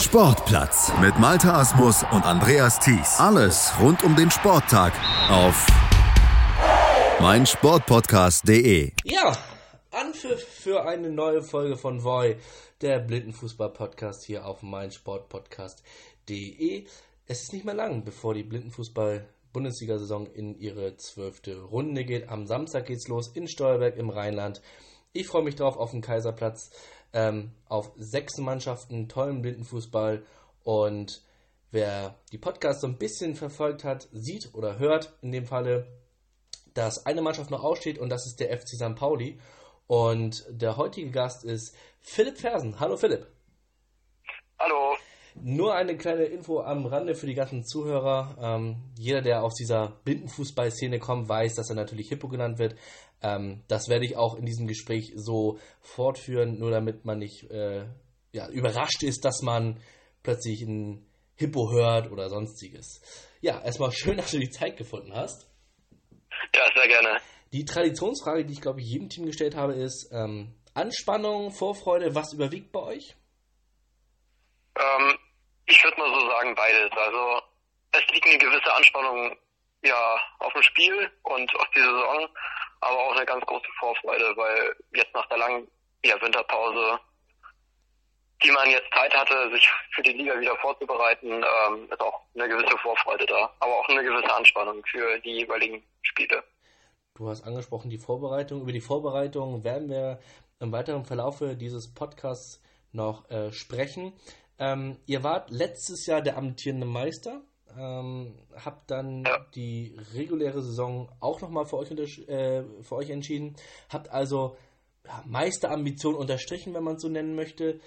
Sportplatz mit Malta Asmus und Andreas Thies. Alles rund um den Sporttag auf meinsportpodcast.de. Ja, Anpfiff für eine neue Folge von Voy, der Blindenfußball-Podcast hier auf meinsportpodcast.de. Es ist nicht mehr lang, bevor die Blindenfußball-Bundesliga-Saison in ihre zwölfte Runde geht. Am Samstag geht's los in Steuerberg im Rheinland. Ich freue mich drauf auf den Kaiserplatz ähm, auf sechs Mannschaften, tollen Blindenfußball und wer die Podcasts so ein bisschen verfolgt hat, sieht oder hört in dem Falle, dass eine Mannschaft noch aussteht und das ist der FC St. Pauli und der heutige Gast ist Philipp Fersen. Hallo Philipp. Hallo. Nur eine kleine Info am Rande für die ganzen Zuhörer. Ähm, jeder, der aus dieser Blindenfußball-Szene kommt, weiß, dass er natürlich Hippo genannt wird. Ähm, das werde ich auch in diesem Gespräch so fortführen, nur damit man nicht äh, ja, überrascht ist, dass man plötzlich ein Hippo hört oder sonstiges. Ja, erstmal schön, dass du die Zeit gefunden hast. Ja, sehr gerne. Die Traditionsfrage, die ich glaube ich jedem Team gestellt habe, ist ähm, Anspannung, Vorfreude, was überwiegt bei euch? Ähm, ich würde mal so sagen beides. Also es liegt eine gewisse Anspannung ja auf dem Spiel und auf die Saison aber auch eine ganz große Vorfreude, weil jetzt nach der langen ja, Winterpause, die man jetzt Zeit hatte, sich für die Liga wieder vorzubereiten, ähm, ist auch eine gewisse Vorfreude da, aber auch eine gewisse Anspannung für die jeweiligen Spiele. Du hast angesprochen die Vorbereitung. Über die Vorbereitung werden wir im weiteren Verlaufe dieses Podcasts noch äh, sprechen. Ähm, ihr wart letztes Jahr der amtierende Meister ähm, habt dann ja. die reguläre Saison auch nochmal für euch, äh, für euch entschieden. Habt also ja, Meisterambition unterstrichen, wenn man es so nennen möchte.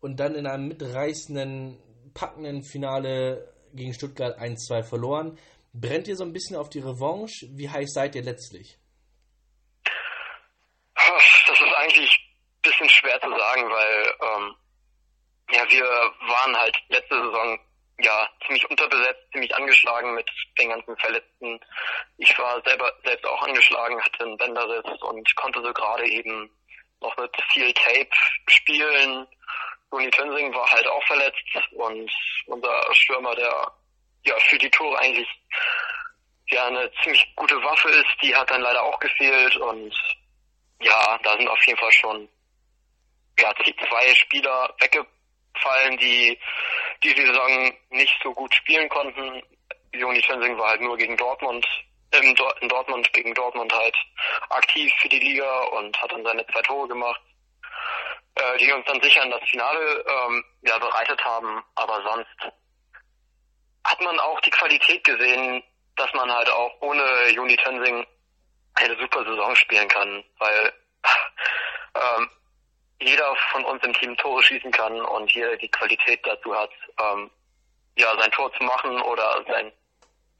Und dann in einem mitreißenden, packenden Finale gegen Stuttgart 1-2 verloren. Brennt ihr so ein bisschen auf die Revanche? Wie heiß seid ihr letztlich? Das ist eigentlich ein bisschen schwer zu sagen, weil ähm, ja, wir waren halt letzte Saison ja, ziemlich unterbesetzt, ziemlich angeschlagen mit den ganzen Verletzten. Ich war selber selbst auch angeschlagen, hatte einen Bänderriss und konnte so gerade eben noch mit viel Tape spielen. Toni Tönsing war halt auch verletzt und unser Stürmer, der ja für die Tore eigentlich ja eine ziemlich gute Waffe ist, die hat dann leider auch gefehlt und ja, da sind auf jeden Fall schon ja zwei Spieler weggefallen, die die Saison nicht so gut spielen konnten. Joni Tönsing war halt nur gegen Dortmund, in Dortmund gegen Dortmund halt aktiv für die Liga und hat dann seine zwei Tore gemacht, äh, die uns dann sicher in das Finale ähm, ja, bereitet haben. Aber sonst hat man auch die Qualität gesehen, dass man halt auch ohne Juni Tönsing eine super Saison spielen kann, weil ähm, jeder von uns im Team Tore schießen kann und hier die Qualität dazu hat, ähm, ja, sein Tor zu machen oder sein,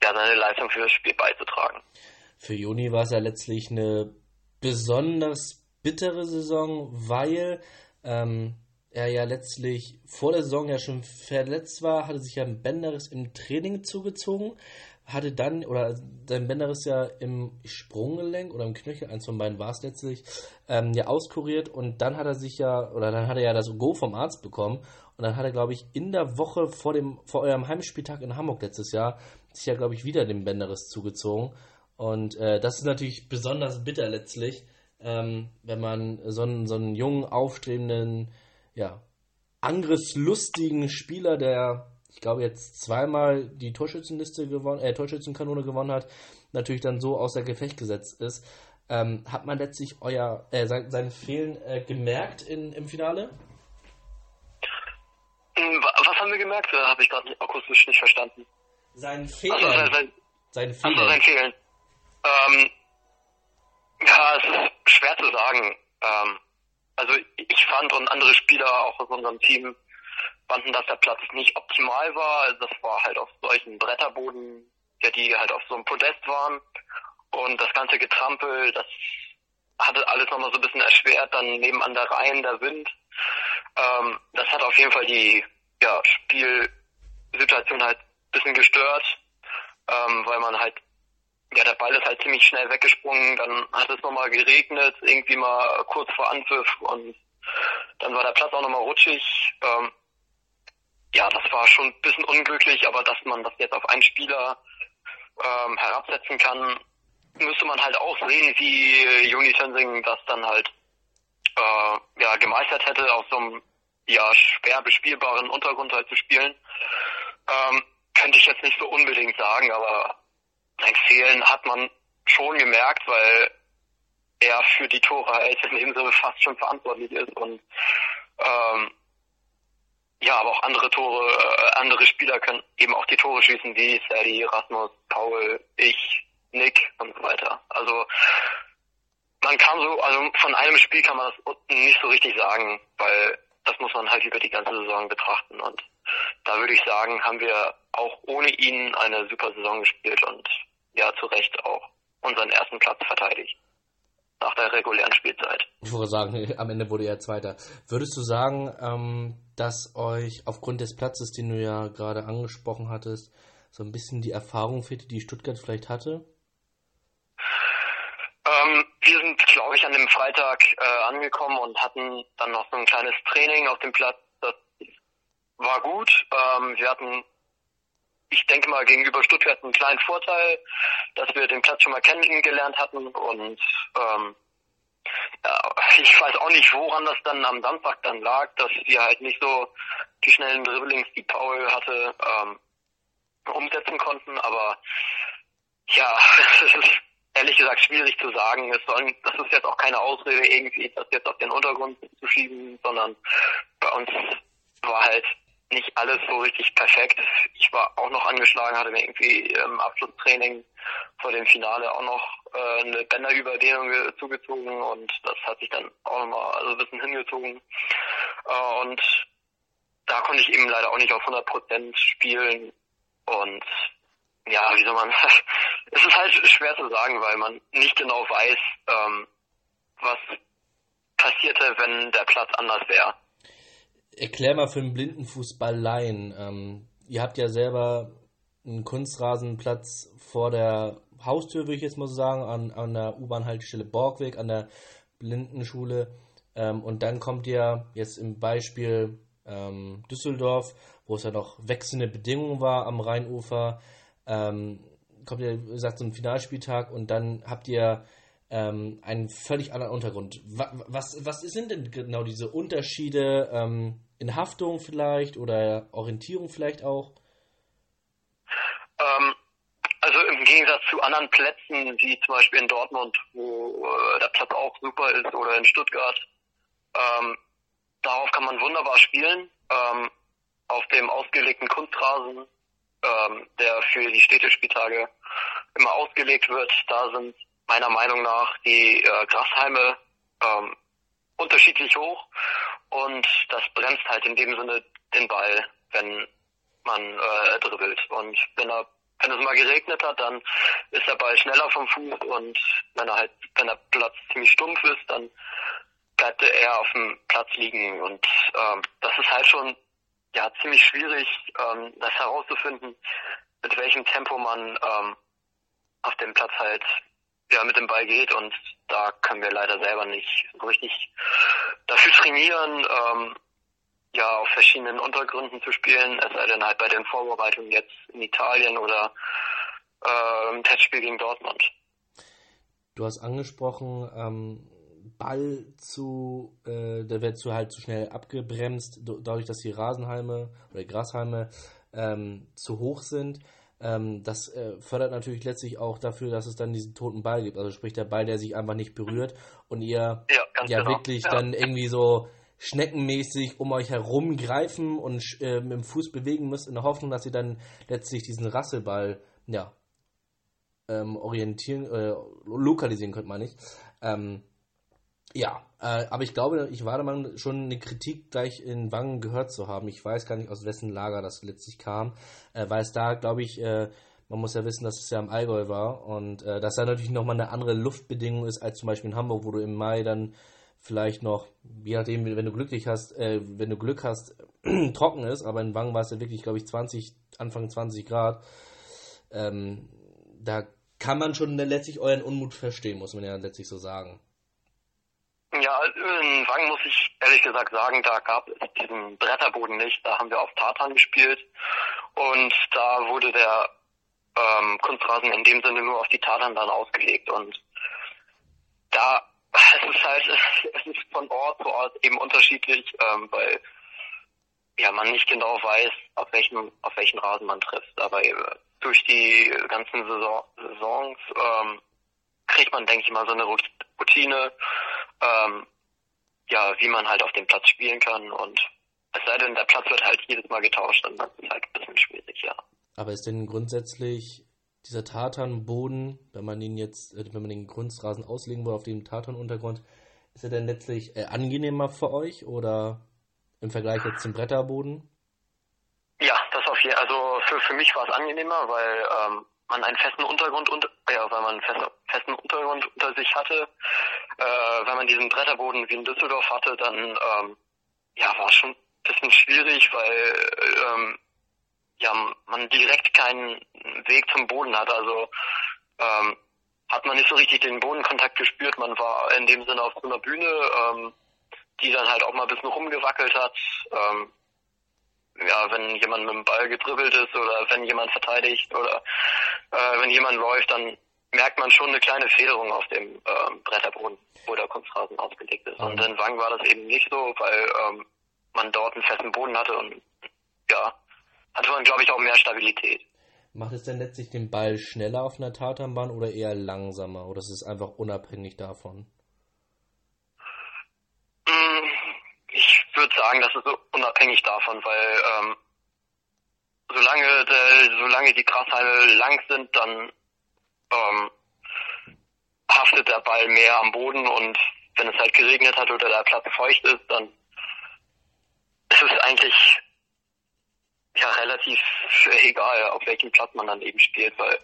ja, seine Leistung für das Spiel beizutragen. Für Juni war es ja letztlich eine besonders bittere Saison, weil ähm, er ja letztlich vor der Saison ja schon verletzt war, hatte sich ja ein Bänderriss im Training zugezogen, hatte dann, oder sein Bänderriss ja im Sprunggelenk oder im Knöchel, eins von beiden war es letztlich, ähm, ja auskuriert. Und dann hat er sich ja, oder dann hat er ja das Go vom Arzt bekommen. Und dann hat er, glaube ich, in der Woche vor dem, vor eurem Heimspieltag in Hamburg letztes Jahr, sich ja, glaube ich, wieder den Bänderriss zugezogen. Und äh, das ist natürlich besonders bitter letztlich, ähm, wenn man so einen, so einen jungen, aufstrebenden, ja, angriffslustigen Spieler, der ich glaube, jetzt zweimal die Torschützenliste gewonnen, äh, Torschützenkanone gewonnen hat, natürlich dann so außer Gefecht gesetzt ist. Ähm, hat man letztlich euer, äh, sein, sein Fehlen äh, gemerkt in, im Finale? Hm, was haben wir gemerkt? Da habe ich gerade akustisch nicht verstanden. Sein Fehlen. Also sein, sein, sein Fehlen. Also sein Fehlen. Ähm, ja, es ist schwer zu sagen. Ähm, also ich fand und andere Spieler auch aus unserem Team fanden, dass der Platz nicht optimal war. Also das war halt auf solchen Bretterboden, ja, die halt auf so einem Podest waren. Und das ganze Getrampel, das hatte alles nochmal so ein bisschen erschwert, dann nebenan der Rhein, der Wind. Ähm, das hat auf jeden Fall die ja, Spielsituation halt ein bisschen gestört, ähm, weil man halt, ja, der Ball ist halt ziemlich schnell weggesprungen, dann hat es nochmal geregnet, irgendwie mal kurz vor Anpfiff und dann war der Platz auch nochmal rutschig. Ähm, war schon ein bisschen unglücklich, aber dass man das jetzt auf einen Spieler ähm, herabsetzen kann, müsste man halt auch sehen, wie Juni Tensing das dann halt äh, ja, gemeistert hätte, auf so einem ja, schwer bespielbaren Untergrund halt zu spielen. Ähm, könnte ich jetzt nicht so unbedingt sagen, aber sein Fehlen hat man schon gemerkt, weil er für die Tore halt in dem Sinne fast schon verantwortlich ist und ähm, ja, aber auch andere Tore, äh, andere Spieler können eben auch die Tore schießen, wie Serdi, Rasmus, Paul, ich, Nick und so weiter. Also man kann so, also von einem Spiel kann man das nicht so richtig sagen, weil das muss man halt über die ganze Saison betrachten. Und da würde ich sagen, haben wir auch ohne ihn eine super Saison gespielt und ja, zu Recht auch unseren ersten Platz verteidigt. Nach der regulären Spielzeit. Ich würde sagen, am Ende wurde er Zweiter. Würdest du sagen, ähm, dass euch aufgrund des Platzes, den du ja gerade angesprochen hattest, so ein bisschen die Erfahrung fehlte, die Stuttgart vielleicht hatte? Ähm, wir sind, glaube ich, an dem Freitag äh, angekommen und hatten dann noch so ein kleines Training auf dem Platz. Das war gut. Ähm, wir hatten, ich denke mal, gegenüber Stuttgart einen kleinen Vorteil, dass wir den Platz schon mal kennengelernt hatten und ähm, ich weiß auch nicht, woran das dann am Samstag dann lag, dass wir halt nicht so die schnellen Dribblings, die Paul hatte, ähm, umsetzen konnten, aber ja, es ist ehrlich gesagt schwierig zu sagen. Es sollen, das ist jetzt auch keine Ausrede, irgendwie das jetzt auf den Untergrund zu schieben, sondern bei uns war halt nicht alles so richtig perfekt. Ich war auch noch angeschlagen, hatte mir irgendwie im Abschlusstraining vor dem Finale auch noch äh, eine Bänderüberdehnung zugezogen und das hat sich dann auch nochmal also ein bisschen hingezogen. Äh, und da konnte ich eben leider auch nicht auf 100 Prozent spielen und ja, wie soll man, es ist halt schwer zu sagen, weil man nicht genau weiß, ähm, was passierte, wenn der Platz anders wäre. Erklär mal für den Blindenfußball Laien. Ähm, ihr habt ja selber einen Kunstrasenplatz vor der Haustür, würde ich jetzt mal so sagen, an, an der U-Bahn-Haltestelle Borgweg, an der Blindenschule. Ähm, und dann kommt ihr jetzt im Beispiel ähm, Düsseldorf, wo es ja noch wechselnde Bedingungen war am Rheinufer, ähm, kommt ihr, wie gesagt, zum Finalspieltag und dann habt ihr ähm, einen völlig anderen Untergrund. Was, was sind denn genau diese Unterschiede ähm, in Haftung vielleicht oder Orientierung vielleicht auch? Ähm, also im Gegensatz zu anderen Plätzen, wie zum Beispiel in Dortmund, wo äh, der Platz auch super ist, oder in Stuttgart, ähm, darauf kann man wunderbar spielen. Ähm, auf dem ausgelegten Kunstrasen ähm, der für die Städtespieltage immer ausgelegt wird. Da sind meiner Meinung nach die äh, Grashalme ähm, unterschiedlich hoch und das bremst halt in dem Sinne den Ball, wenn man äh, dribbelt. Und wenn er wenn es mal geregnet hat, dann ist der Ball schneller vom Fuß und wenn er halt, wenn der Platz ziemlich stumpf ist, dann bleibt er eher auf dem Platz liegen und ähm, das ist halt schon ja ziemlich schwierig, ähm, das herauszufinden, mit welchem Tempo man ähm, auf dem Platz halt ja mit dem Ball geht und da können wir leider selber nicht so richtig dafür trainieren, ähm, ja auf verschiedenen Untergründen zu spielen, es sei denn halt bei den Vorbereitungen jetzt in Italien oder äh, im Testspiel gegen Dortmund. Du hast angesprochen, ähm, Ball zu, äh, der wird zu halt zu schnell abgebremst, dadurch, dass die Rasenhalme oder Grashalme ähm, zu hoch sind. Ähm, das äh, fördert natürlich letztlich auch dafür, dass es dann diesen toten Ball gibt. Also sprich der Ball, der sich einfach nicht berührt und ihr ja, ja genau. wirklich ja. dann irgendwie so schneckenmäßig um euch herum greifen und äh, mit dem Fuß bewegen müsst, in der Hoffnung, dass ihr dann letztlich diesen Rasselball ja, ähm, orientieren, äh, lokalisieren könnt, meine ich. Ähm, ja, äh, aber ich glaube, ich war mal schon eine Kritik gleich in Wangen gehört zu haben. Ich weiß gar nicht, aus wessen Lager das letztlich kam, äh, weil es da, glaube ich, äh, man muss ja wissen, dass es ja im Allgäu war und äh, dass da natürlich nochmal eine andere Luftbedingung ist als zum Beispiel in Hamburg, wo du im Mai dann vielleicht noch, je nachdem, wenn du glücklich hast, äh, wenn du Glück hast, trocken ist, aber in Wangen war es ja wirklich, glaube ich, 20, Anfang 20 Grad. Ähm, da kann man schon letztlich euren Unmut verstehen, muss man ja letztlich so sagen. Ja, in Wangen muss ich ehrlich gesagt sagen, da gab es diesen Bretterboden nicht. Da haben wir auf Tartan gespielt und da wurde der ähm, Kunstrasen in dem Sinne nur auf die Tartan dann ausgelegt und da es ist halt es ist von Ort zu Ort eben unterschiedlich, ähm, weil ja man nicht genau weiß, auf welchem auf welchen Rasen man trifft. Aber durch die ganzen Saison, Saisons ähm, kriegt man, denke ich mal, so eine Routine, ähm, ja, wie man halt auf dem Platz spielen kann und es sei denn, der Platz wird halt jedes Mal getauscht und dann ist es halt ein bisschen schwierig, ja. Aber ist denn grundsätzlich dieser Tartanboden, wenn man ihn jetzt, äh, wenn man den Kunstrasen auslegen will auf dem Tartanuntergrund, ist er denn letztlich äh, angenehmer für euch oder im Vergleich jetzt zum Bretterboden? Ja, das auf jeden Fall. Also für, für mich war es angenehmer, weil ähm, man einen festen Untergrund unter, ja, weil man einen festen, festen Untergrund unter sich hatte. Äh, wenn man diesen Bretterboden wie in Düsseldorf hatte, dann ähm, ja, war es schon ein bisschen schwierig, weil ähm, ja, man direkt keinen Weg zum Boden hat. Also ähm, hat man nicht so richtig den Bodenkontakt gespürt. Man war in dem Sinne auf so einer Bühne, ähm, die dann halt auch mal ein bisschen rumgewackelt hat. Ähm, ja, wenn jemand mit dem Ball gedribbelt ist oder wenn jemand verteidigt oder äh, wenn jemand läuft, dann merkt man schon eine kleine Federung auf dem ähm, Bretterboden, wo der Kunstrasen ausgelegt ist. Und in Wang war das eben nicht so, weil ähm, man dort einen festen Boden hatte und ja, hatte man, glaube ich, auch mehr Stabilität. Macht es denn letztlich den Ball schneller auf einer Tatanbahn oder eher langsamer? Oder ist es einfach unabhängig davon? Mm, ich würde sagen, das ist unabhängig davon, weil ähm, solange, der, solange die Grashalme lang sind, dann ähm, haftet der Ball mehr am Boden und wenn es halt geregnet hat oder der Platz feucht ist, dann ist es eigentlich ja relativ egal, auf welchem Platz man dann eben spielt, weil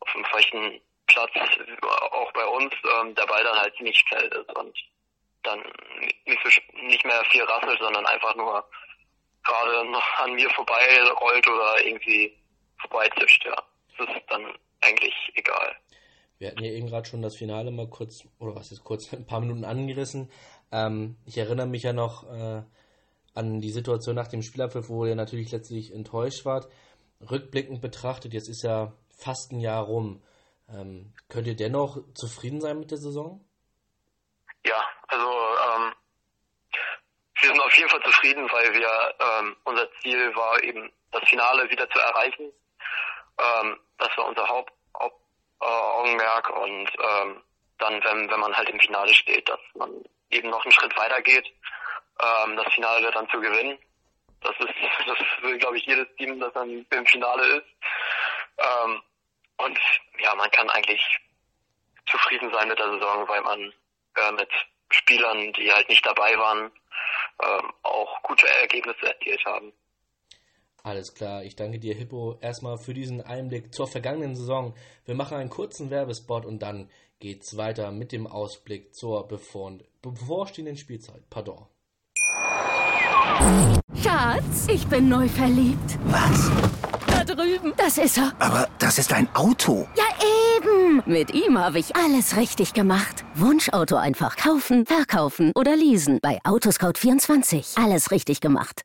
auf einem feuchten Platz, auch bei uns, ähm, der Ball dann halt ziemlich kalt ist und dann nicht, nicht mehr viel rasselt, sondern einfach nur gerade noch an mir vorbei rollt oder irgendwie vorbeizischt, ja. Das ist dann. Wir hatten ja eben gerade schon das Finale mal kurz, oder was ist kurz, ein paar Minuten angerissen. Ähm, ich erinnere mich ja noch äh, an die Situation nach dem Spielabpfiff, wo ihr natürlich letztlich enttäuscht wart. Rückblickend betrachtet, jetzt ist ja fast ein Jahr rum. Ähm, könnt ihr dennoch zufrieden sein mit der Saison? Ja, also ähm, wir sind auf jeden Fall zufrieden, weil wir ähm, unser Ziel war eben das Finale wieder zu erreichen. Ähm, das war unser Hauptaugenmerk äh, und ähm, dann, wenn, wenn man halt im Finale steht, dass man eben noch einen Schritt weiter geht ähm, das Finale dann zu gewinnen. Das ist, das will, glaube ich, jedes Team, das dann im Finale ist. Ähm, und ja, man kann eigentlich zufrieden sein mit der Saison, weil man äh, mit Spielern, die halt nicht dabei waren, ähm, auch gute Ergebnisse erzielt haben. Alles klar, ich danke dir, Hippo, erstmal für diesen Einblick zur vergangenen Saison. Wir machen einen kurzen Werbespot und dann geht's weiter mit dem Ausblick zur bevorstehenden Spielzeit. Pardon. Schatz, ich bin neu verliebt. Was? Da drüben. Das ist er. Aber das ist ein Auto. Ja, eben. Mit ihm habe ich alles richtig gemacht. Wunschauto einfach kaufen, verkaufen oder leasen. Bei Autoscout24. Alles richtig gemacht.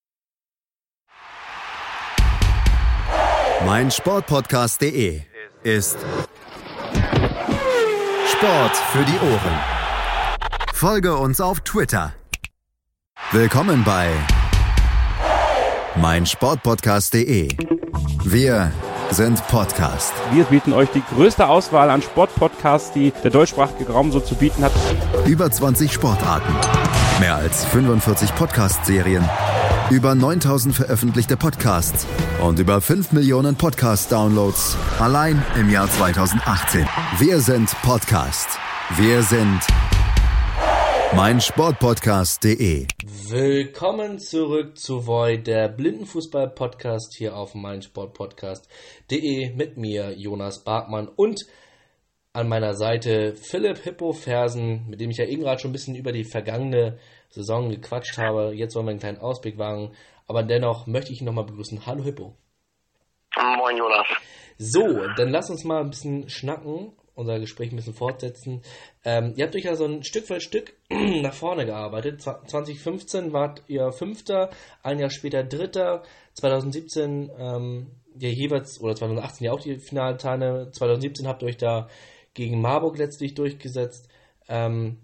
Meinsportpodcast.de ist Sport für die Ohren. Folge uns auf Twitter. Willkommen bei meinsportpodcast.de. Wir sind Podcast. Wir bieten euch die größte Auswahl an Sportpodcasts, die der deutschsprachige Raum so zu bieten hat. Über 20 Sportarten, mehr als 45 Podcast-Serien, über 9000 veröffentlichte Podcasts und über 5 Millionen Podcast-Downloads allein im Jahr 2018. Wir sind Podcast. Wir sind mein Sportpodcast.de. Willkommen zurück zu Void, der Blindenfußball-Podcast hier auf mein Sportpodcast.de mit mir, Jonas Bartmann und an meiner Seite Philipp Hippo Fersen, mit dem ich ja eben gerade schon ein bisschen über die vergangene Saison gequatscht habe. Jetzt wollen wir einen kleinen Ausblick wagen, aber dennoch möchte ich ihn nochmal begrüßen. Hallo Hippo. Moin Jonas. So, dann lass uns mal ein bisschen schnacken, unser Gespräch ein bisschen fortsetzen. Ähm, ihr habt euch ja so ein Stück für Stück nach vorne gearbeitet. 2015 wart ihr Fünfter, ein Jahr später Dritter, 2017 ähm, ja jeweils, oder 2018 ja auch die Finalteile, 2017 habt ihr euch da gegen Marburg letztlich durchgesetzt. Ähm,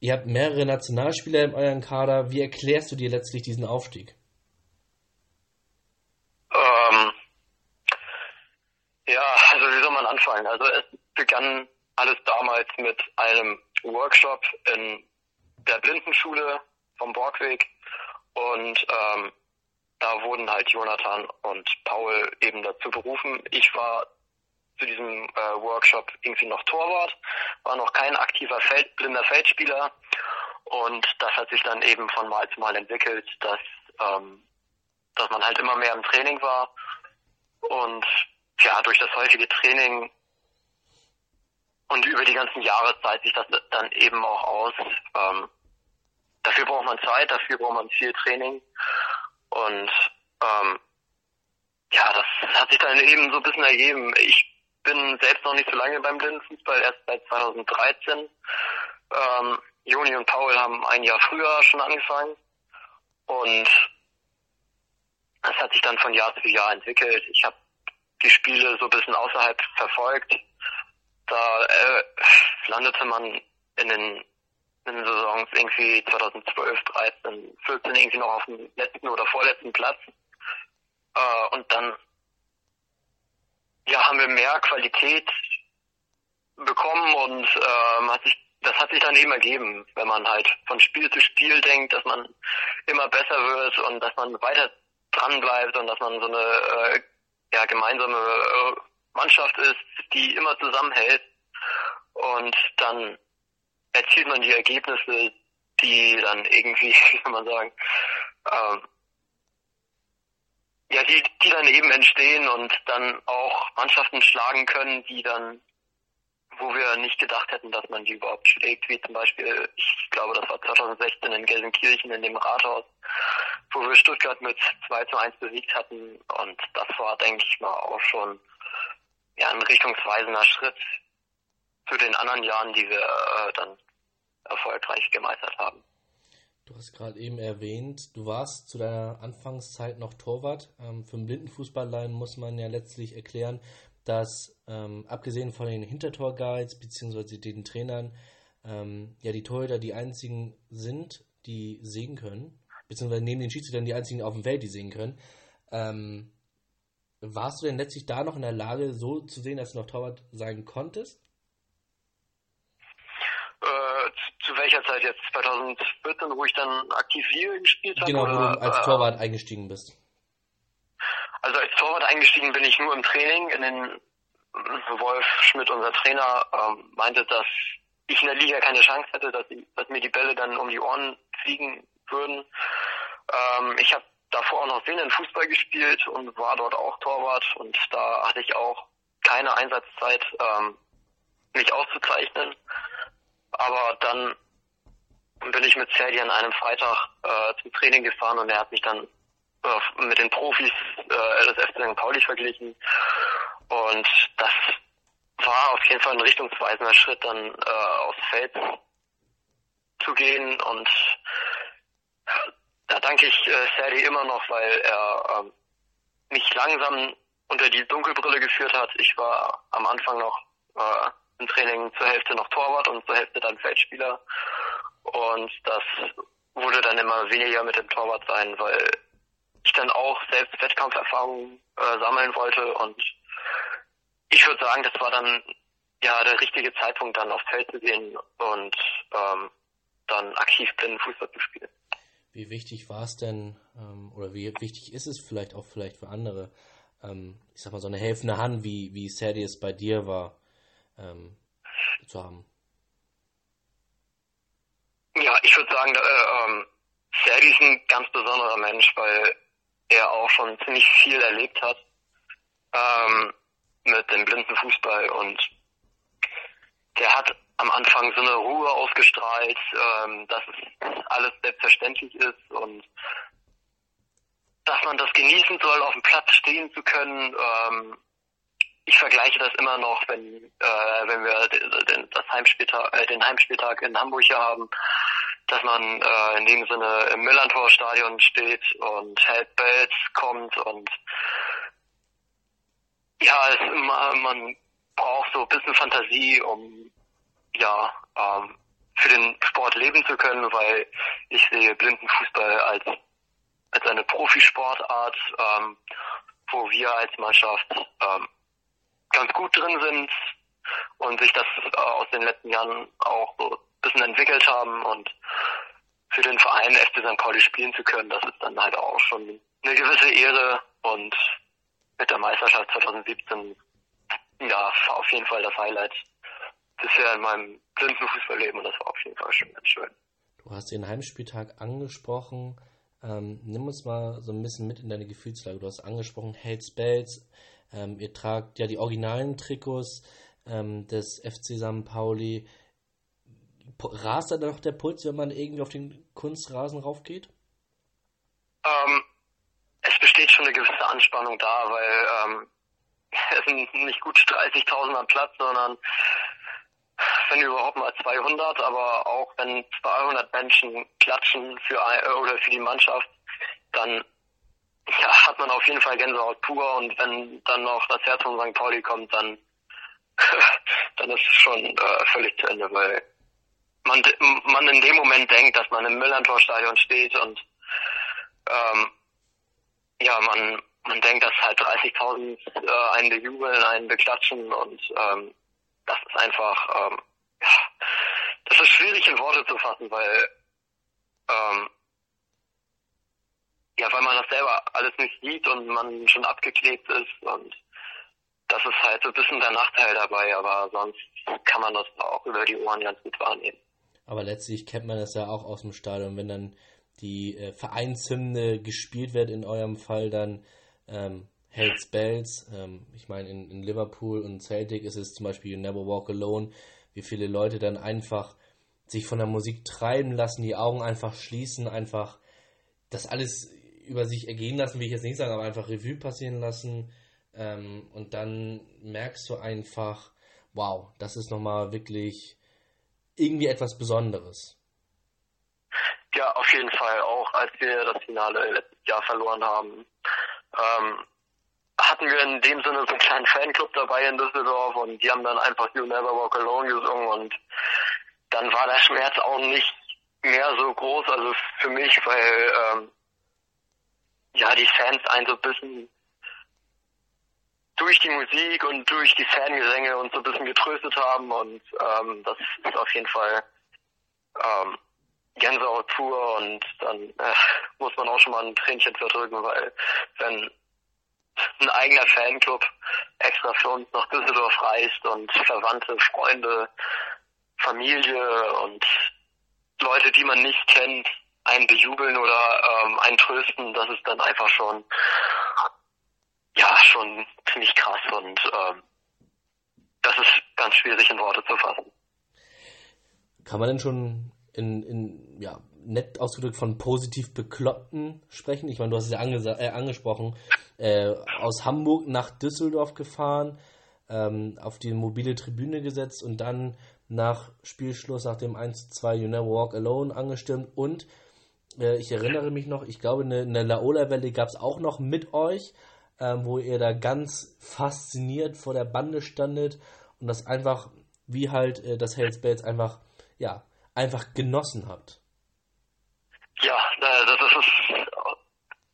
ihr habt mehrere Nationalspieler in eurem Kader. Wie erklärst du dir letztlich diesen Aufstieg? Ähm, ja, also wie soll man anfangen? Also es begann alles damals mit einem Workshop in der Blindenschule vom Borgweg und ähm, da wurden halt Jonathan und Paul eben dazu berufen. Ich war zu diesem äh, Workshop irgendwie noch Torwart, war noch kein aktiver Feld, blinder Feldspieler und das hat sich dann eben von Mal zu Mal entwickelt, dass, ähm, dass man halt immer mehr im Training war und ja, durch das häufige Training und über die ganzen Jahre zahlt sich das dann eben auch aus. Ähm, dafür braucht man Zeit, dafür braucht man viel Training und ähm, ja, das hat sich dann eben so ein bisschen ergeben. Ich bin selbst noch nicht so lange beim Blindenfußball, erst seit 2013. Ähm, Joni und Paul haben ein Jahr früher schon angefangen und es hat sich dann von Jahr zu Jahr entwickelt. Ich habe die Spiele so ein bisschen außerhalb verfolgt. Da äh, landete man in den, in den Saisons irgendwie 2012, 13, 14 irgendwie noch auf dem letzten oder vorletzten Platz. Äh, und dann ja, haben wir mehr Qualität bekommen und ähm, hat sich, das hat sich dann eben ergeben, wenn man halt von Spiel zu Spiel denkt, dass man immer besser wird und dass man weiter dran bleibt und dass man so eine äh, ja, gemeinsame äh, Mannschaft ist, die immer zusammenhält. Und dann erzielt man die Ergebnisse, die dann irgendwie, wie kann man sagen, ähm, ja, die, die dann eben entstehen und dann auch Mannschaften schlagen können, die dann, wo wir nicht gedacht hätten, dass man die überhaupt schlägt, wie zum Beispiel, ich glaube, das war 2016 in Gelsenkirchen in dem Rathaus, wo wir Stuttgart mit 2 zu 1 besiegt hatten und das war, denke ich mal, auch schon ja, ein richtungsweisender Schritt für den anderen Jahren, die wir äh, dann erfolgreich gemeistert haben. Du hast gerade eben erwähnt, du warst zu deiner Anfangszeit noch Torwart. Ähm, für den Blindenfußballlein muss man ja letztlich erklären, dass ähm, abgesehen von den Hintertorguides bzw. den Trainern ähm, ja die Torhüter die einzigen sind, die sehen können, beziehungsweise neben den Schiedsrichtern die einzigen auf dem Feld, die sehen können. Ähm, warst du denn letztlich da noch in der Lage, so zu sehen, dass du noch Torwart sein konntest? Äh, zu welcher Zeit jetzt? 2014, wo ich dann aktiv hier gespielt habe? Genau, wo oder, du als äh, Torwart eingestiegen bist. Also als Torwart eingestiegen bin ich nur im Training. In den Wolf Schmidt, unser Trainer, ähm, meinte, dass ich in der Liga keine Chance hätte, dass, ich, dass mir die Bälle dann um die Ohren fliegen würden. Ähm, ich habe davor auch noch Sehnen Fußball gespielt und war dort auch Torwart und da hatte ich auch keine Einsatzzeit, ähm, mich auszuzeichnen. Aber dann bin ich mit Serdi an einem Freitag äh, zum Training gefahren und er hat mich dann äh, mit den Profis äh, des FC St. Pauli verglichen. Und das war auf jeden Fall ein richtungsweisender Schritt, dann äh, aufs Feld zu gehen. Und da danke ich äh, Serdi immer noch, weil er äh, mich langsam unter die Dunkelbrille geführt hat. Ich war am Anfang noch äh, im Training zur Hälfte noch Torwart und zur Hälfte dann Feldspieler. Und das wurde dann immer weniger mit dem Torwart sein, weil ich dann auch selbst Wettkampferfahrung äh, sammeln wollte und ich würde sagen, das war dann ja der richtige Zeitpunkt, dann aufs Feld zu gehen und ähm, dann aktiv blinden Fußball zu spielen. Wie wichtig war es denn, ähm, oder wie wichtig ist es vielleicht auch vielleicht für andere, ähm, ich sag mal, so eine helfende Hand, wie, wie Sadie es bei dir war, ähm, zu haben? Ja, würde sagen, äh, ähm, Sergi ist ein ganz besonderer Mensch, weil er auch schon ziemlich viel erlebt hat ähm, mit dem blinden Fußball und der hat am Anfang so eine Ruhe ausgestrahlt, ähm, dass es alles selbstverständlich ist und dass man das genießen soll, auf dem Platz stehen zu können. Ähm, ich vergleiche das immer noch, wenn, äh, wenn wir den, das Heimspieltag, äh, den Heimspieltag in Hamburg hier haben, dass man äh, in dem Sinne im Millantor-Stadion steht und Help Bells kommt und ja, es, man, man braucht so ein bisschen Fantasie, um ja ähm, für den Sport leben zu können, weil ich sehe Blindenfußball als als eine Profisportart, ähm, wo wir als Mannschaft ähm, ganz gut drin sind und sich das äh, aus den letzten Jahren auch so ein bisschen entwickelt haben und für den Verein FC St. Pauli spielen zu können, das ist dann halt auch schon eine gewisse Ehre und mit der Meisterschaft 2017 ja, auf jeden Fall das Highlight bisher in meinem blinden Fußballleben und das war auf jeden Fall schon ganz schön. Du hast den Heimspieltag angesprochen. Ähm, nimm uns mal so ein bisschen mit in deine Gefühlslage. Du hast angesprochen, Hells Bells. Ähm, ihr tragt ja die originalen Trikots ähm, des FC St. Pauli. Rast da noch der Puls, wenn man irgendwie auf den Kunstrasen raufgeht? Ähm, es besteht schon eine gewisse Anspannung da, weil ähm, es sind nicht gut 30.000 am Platz, sondern wenn überhaupt mal 200, aber auch wenn 200 Menschen klatschen für ein, oder für die Mannschaft, dann ja, hat man auf jeden Fall Gänsehaut pur und wenn dann noch das Herz von St. Pauli kommt, dann dann ist es schon äh, völlig zu Ende, weil man man in dem Moment denkt, dass man im Millantor-Stadion steht und ähm, ja, man man denkt, dass halt 30.000 äh, einen bejubeln, einen beklatschen und ähm, das ist einfach, ähm, ja, das ist schwierig in Worte zu fassen, weil, ähm, ja, weil man das selber alles nicht sieht und man schon abgeklebt ist und das ist halt so ein bisschen der Nachteil dabei, aber sonst kann man das auch über die Ohren ganz gut wahrnehmen. Aber letztlich kennt man das ja auch aus dem Stadion, wenn dann die äh, Vereinshymne gespielt wird, in eurem Fall dann ähm, Hells Bells. Ähm, ich meine, in, in, Liverpool und Celtic ist es zum Beispiel You Never Walk Alone, wie viele Leute dann einfach sich von der Musik treiben lassen, die Augen einfach schließen, einfach das alles über sich ergehen lassen, will ich jetzt nicht sagen, aber einfach Revue passieren lassen. Ähm, und dann merkst du einfach, wow, das ist nochmal wirklich irgendwie etwas Besonderes. Ja, auf jeden Fall. Auch als wir das Finale letztes Jahr verloren haben, ähm, hatten wir in dem Sinne so einen kleinen Fanclub dabei in Düsseldorf und die haben dann einfach You Never Walk Alone gesungen und dann war der Schmerz auch nicht mehr so groß, also für mich, weil ähm, ja die Fans einen so ein bisschen durch die Musik und durch die Fangesänge uns so ein bisschen getröstet haben und ähm, das ist auf jeden Fall ähm, Gänsehaut pur und dann äh, muss man auch schon mal ein Tränchen verdrücken, weil wenn ein eigener Fanclub extra für uns nach Düsseldorf reist und Verwandte, Freunde, Familie und Leute, die man nicht kennt, einen bejubeln oder ähm, einen trösten, das ist dann einfach schon ja schon ziemlich krass und ähm, das ist ganz schwierig in Worte zu fassen. Kann man denn schon in, in ja, nett ausgedrückt von positiv Bekloppten sprechen. Ich meine, du hast es ja äh, angesprochen, äh, aus Hamburg nach Düsseldorf gefahren, ähm, auf die mobile Tribüne gesetzt und dann nach Spielschluss, nach dem 1 2 You Never Walk Alone angestimmt und äh, ich erinnere mich noch, ich glaube, eine, eine Laola-Welle gab es auch noch mit euch, ähm, wo ihr da ganz fasziniert vor der Bande standet und das einfach, wie halt äh, das Hells Bells einfach, ja, einfach genossen habt. Ja, das ist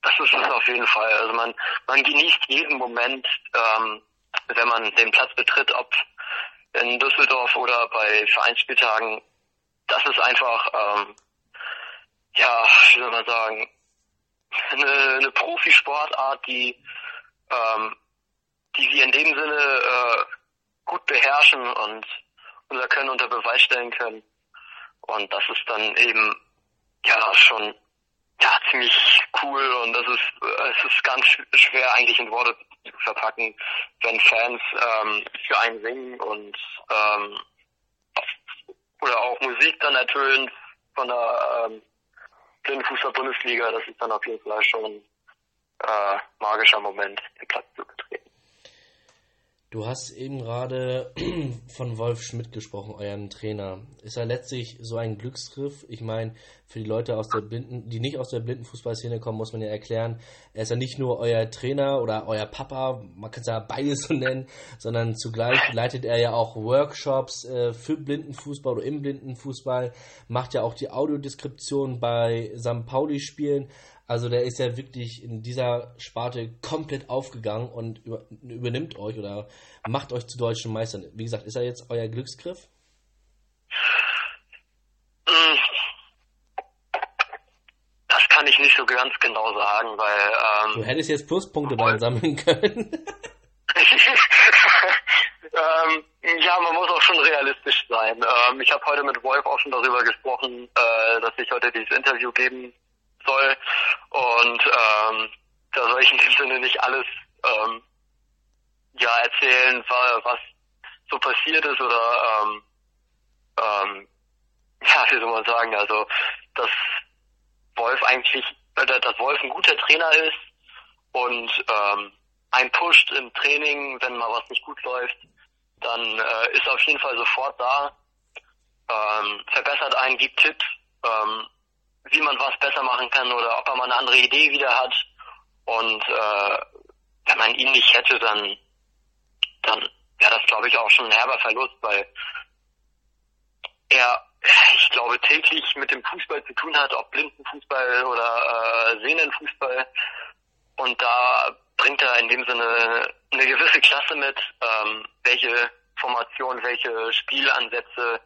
das ist es auf jeden Fall. Also man, man genießt jeden Moment, ähm, wenn man den Platz betritt, ob in Düsseldorf oder bei Vereinsspieltagen. Das ist einfach, ähm, ja, wie soll man sagen, eine, eine Profisportart, die, ähm, die wir in dem Sinne äh, gut beherrschen und unser Können unter Beweis stellen können. Und das ist dann eben ja schon ja ziemlich cool und das ist es ist ganz schwer eigentlich in Worte zu verpacken, wenn Fans ähm, für einen singen und ähm, oder auch Musik dann ertönt von der ähm, Blindenfußball-Bundesliga, das ist dann auf jeden Fall schon äh, magischer Moment, den Platz zu betreten. Du hast eben gerade von Wolf Schmidt gesprochen, euren Trainer. Ist er letztlich so ein Glücksgriff? Ich meine, für die Leute aus der Blinden, die nicht aus der Blindenfußballszene kommen, muss man ja erklären, er ist ja nicht nur euer Trainer oder euer Papa, man kann es ja beides so nennen, sondern zugleich leitet er ja auch Workshops äh, für Blindenfußball oder im Blindenfußball, macht ja auch die Audiodeskription bei St. Pauli-Spielen. Also der ist ja wirklich in dieser Sparte komplett aufgegangen und über, übernimmt euch oder macht euch zu deutschen Meistern. Wie gesagt, ist er jetzt euer Glücksgriff? Das kann ich nicht so ganz genau sagen, weil... Ähm, du hättest jetzt Pluspunkte bei sammeln können. ähm, ja, man muss auch schon realistisch sein. Ähm, ich habe heute mit Wolf auch schon darüber gesprochen, äh, dass ich heute dieses Interview geben soll. Und ähm, da soll ich in dem Sinne nicht alles ähm, ja erzählen, was so passiert ist oder ähm, ähm, ja, wie soll man sagen, also dass Wolf eigentlich, äh, dass Wolf ein guter Trainer ist und ähm, ein pusht im Training, wenn mal was nicht gut läuft, dann äh, ist er auf jeden Fall sofort da, ähm, verbessert einen, gibt Tipps, ähm, wie man was besser machen kann oder ob er mal eine andere Idee wieder hat. Und äh, wenn man ihn nicht hätte, dann, dann wäre das, glaube ich, auch schon ein herber Verlust, weil er, ich glaube, täglich mit dem Fußball zu tun hat, ob Blindenfußball oder äh, Sehnenfußball. Und da bringt er in dem Sinne eine gewisse Klasse mit, ähm, welche Formation, welche Spielansätze,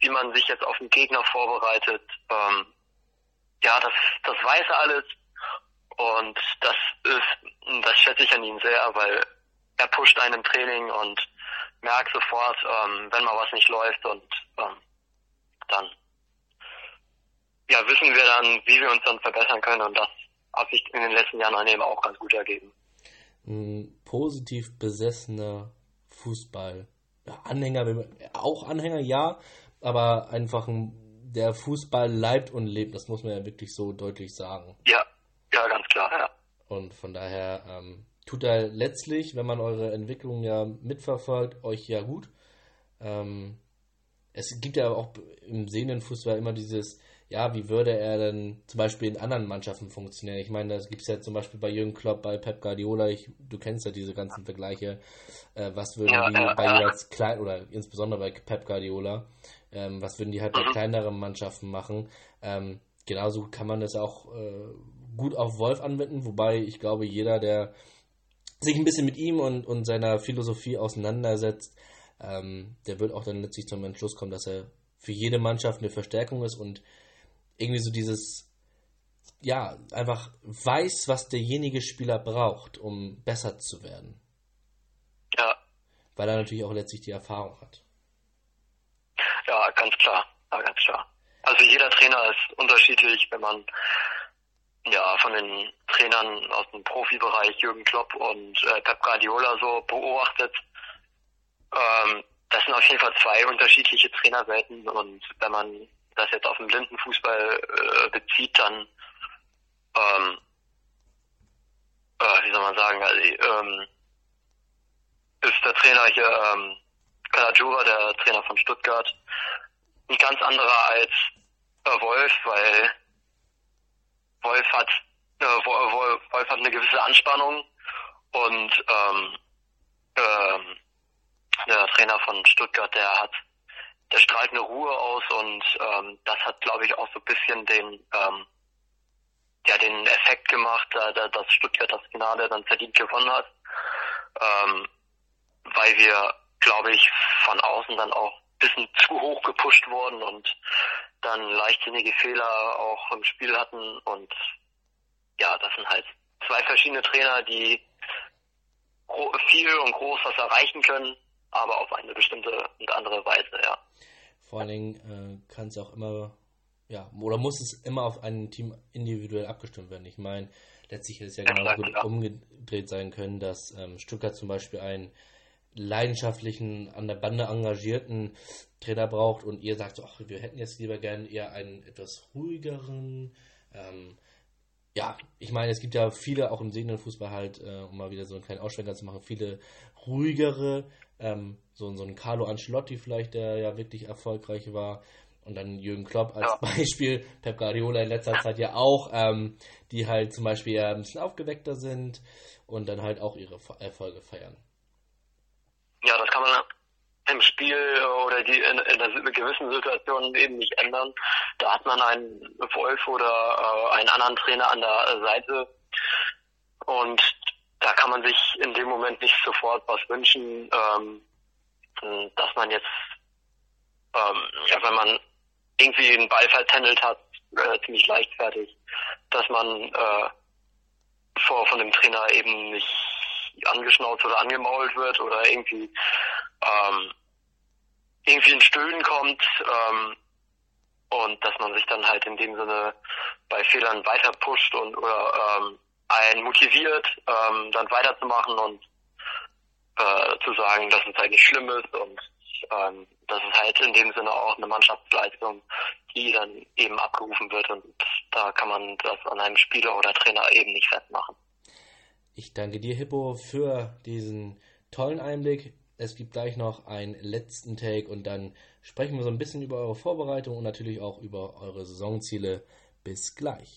wie man sich jetzt auf den Gegner vorbereitet. Ähm, ja, das, das weiß er alles. Und das ist, das schätze ich an ihm sehr, weil er pusht einen im Training und merkt sofort, ähm, wenn mal was nicht läuft und ähm, dann ja, wissen wir dann, wie wir uns dann verbessern können und das hat sich in den letzten Jahren eben auch ganz gut ergeben. Ein positiv besessener Fußball. Anhänger, auch Anhänger, ja, aber einfach ein der Fußball leibt und lebt, das muss man ja wirklich so deutlich sagen. Ja, ja, ganz klar, ja. Und von daher ähm, tut er letztlich, wenn man eure Entwicklung ja mitverfolgt, euch ja gut. Ähm, es gibt ja auch im sehenden Fußball immer dieses, ja, wie würde er denn zum Beispiel in anderen Mannschaften funktionieren? Ich meine, das gibt es ja zum Beispiel bei Jürgen Klopp, bei Pep Guardiola, ich, du kennst ja diese ganzen Vergleiche. Äh, was würden ja, die ja, bei jeweils klein oder insbesondere bei Pep Guardiola, ähm, was würden die halt bei mhm. kleineren Mannschaften machen? Ähm, genauso kann man das auch äh, gut auf Wolf anwenden, wobei ich glaube, jeder, der sich ein bisschen mit ihm und, und seiner Philosophie auseinandersetzt, ähm, der wird auch dann letztlich zum Entschluss kommen, dass er für jede Mannschaft eine Verstärkung ist und irgendwie so dieses, ja, einfach weiß, was derjenige Spieler braucht, um besser zu werden. Ja. Weil er natürlich auch letztlich die Erfahrung hat. Ja, ganz klar. Ja, ganz klar. Also jeder Trainer ist unterschiedlich, wenn man ja von den Trainern aus dem Profibereich Jürgen Klopp und äh, Pep Guardiola so beobachtet. Ähm, das sind auf jeden Fall zwei unterschiedliche Trainerwelten und wenn man das jetzt auf den Blindenfußball äh, bezieht, dann ähm, äh, wie soll man sagen, also, ähm, ist der Trainer hier ähm, Kalajura, der Trainer von Stuttgart, ein ganz anderer als äh, Wolf, weil Wolf hat äh, Wolf, Wolf hat eine gewisse Anspannung und ähm, ähm, der Trainer von Stuttgart, der hat der strahlt eine Ruhe aus und ähm, das hat, glaube ich, auch so ein bisschen den ähm, ja den Effekt gemacht, da, dass Stuttgart das Finale dann verdient gewonnen hat, ähm, weil wir, glaube ich, von außen dann auch ein bisschen zu hoch gepusht wurden und dann leichtsinnige Fehler auch im Spiel hatten und ja, das sind halt zwei verschiedene Trainer, die viel und groß was erreichen können, aber auf eine bestimmte und andere Weise, ja. Vor allen Dingen äh, kann es auch immer ja, oder muss es immer auf ein Team individuell abgestimmt werden? Ich meine, letztlich hätte es ja genauso gut umgedreht sein können, dass ähm, Stuttgart zum Beispiel einen leidenschaftlichen, an der Bande engagierten Trainer braucht und ihr sagt, ach, wir hätten jetzt lieber gern eher einen etwas ruhigeren. Ähm, ja, ich meine, es gibt ja viele, auch im sehenden Fußball halt, äh, um mal wieder so einen kleinen Ausschwenker zu machen, viele ruhigere, ähm, so, so ein Carlo Ancelotti vielleicht, der ja wirklich erfolgreich war. Und dann Jürgen Klopp als ja. Beispiel, Pep Guardiola in letzter Zeit ja auch, ähm, die halt zum Beispiel ja ein bisschen aufgeweckter sind und dann halt auch ihre Erfolge feiern. Ja, das kann man im Spiel oder die in, in einer gewissen Situation eben nicht ändern. Da hat man einen Wolf oder äh, einen anderen Trainer an der Seite und da kann man sich in dem Moment nicht sofort was wünschen, ähm, dass man jetzt, ähm, ja, wenn man irgendwie einen Ball vertändelt hat, äh, ziemlich leichtfertig, dass man äh, vor von dem Trainer eben nicht angeschnauzt oder angemault wird oder irgendwie ähm, irgendwie ein Stöhnen kommt ähm, und dass man sich dann halt in dem Sinne bei Fehlern weiter pusht und oder ähm, einen motiviert, ähm, dann weiterzumachen und äh, zu sagen, dass es halt nicht schlimm ist und ähm, das ist halt in dem Sinne auch eine Mannschaftsleistung, die dann eben abgerufen wird und da kann man das an einem Spieler oder Trainer eben nicht festmachen. Ich danke dir, Hippo, für diesen tollen Einblick. Es gibt gleich noch einen letzten Take und dann sprechen wir so ein bisschen über eure Vorbereitung und natürlich auch über eure Saisonziele. Bis gleich.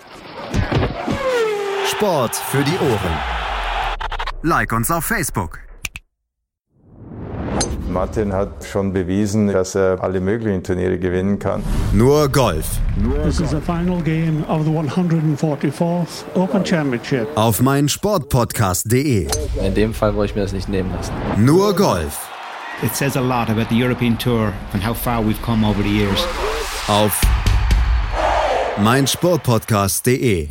Sport für die Ohren. Like uns auf Facebook. Martin hat schon bewiesen, dass er alle möglichen Turniere gewinnen kann. Nur Golf. This is the final game of the 144th Open Championship. Auf mein Sportpodcast.de. In dem Fall wollte ich mir das nicht nehmen lassen. Nur Golf. It says a lot about the European Tour and how far we've come over the years. Auf mein Sportpodcast.de.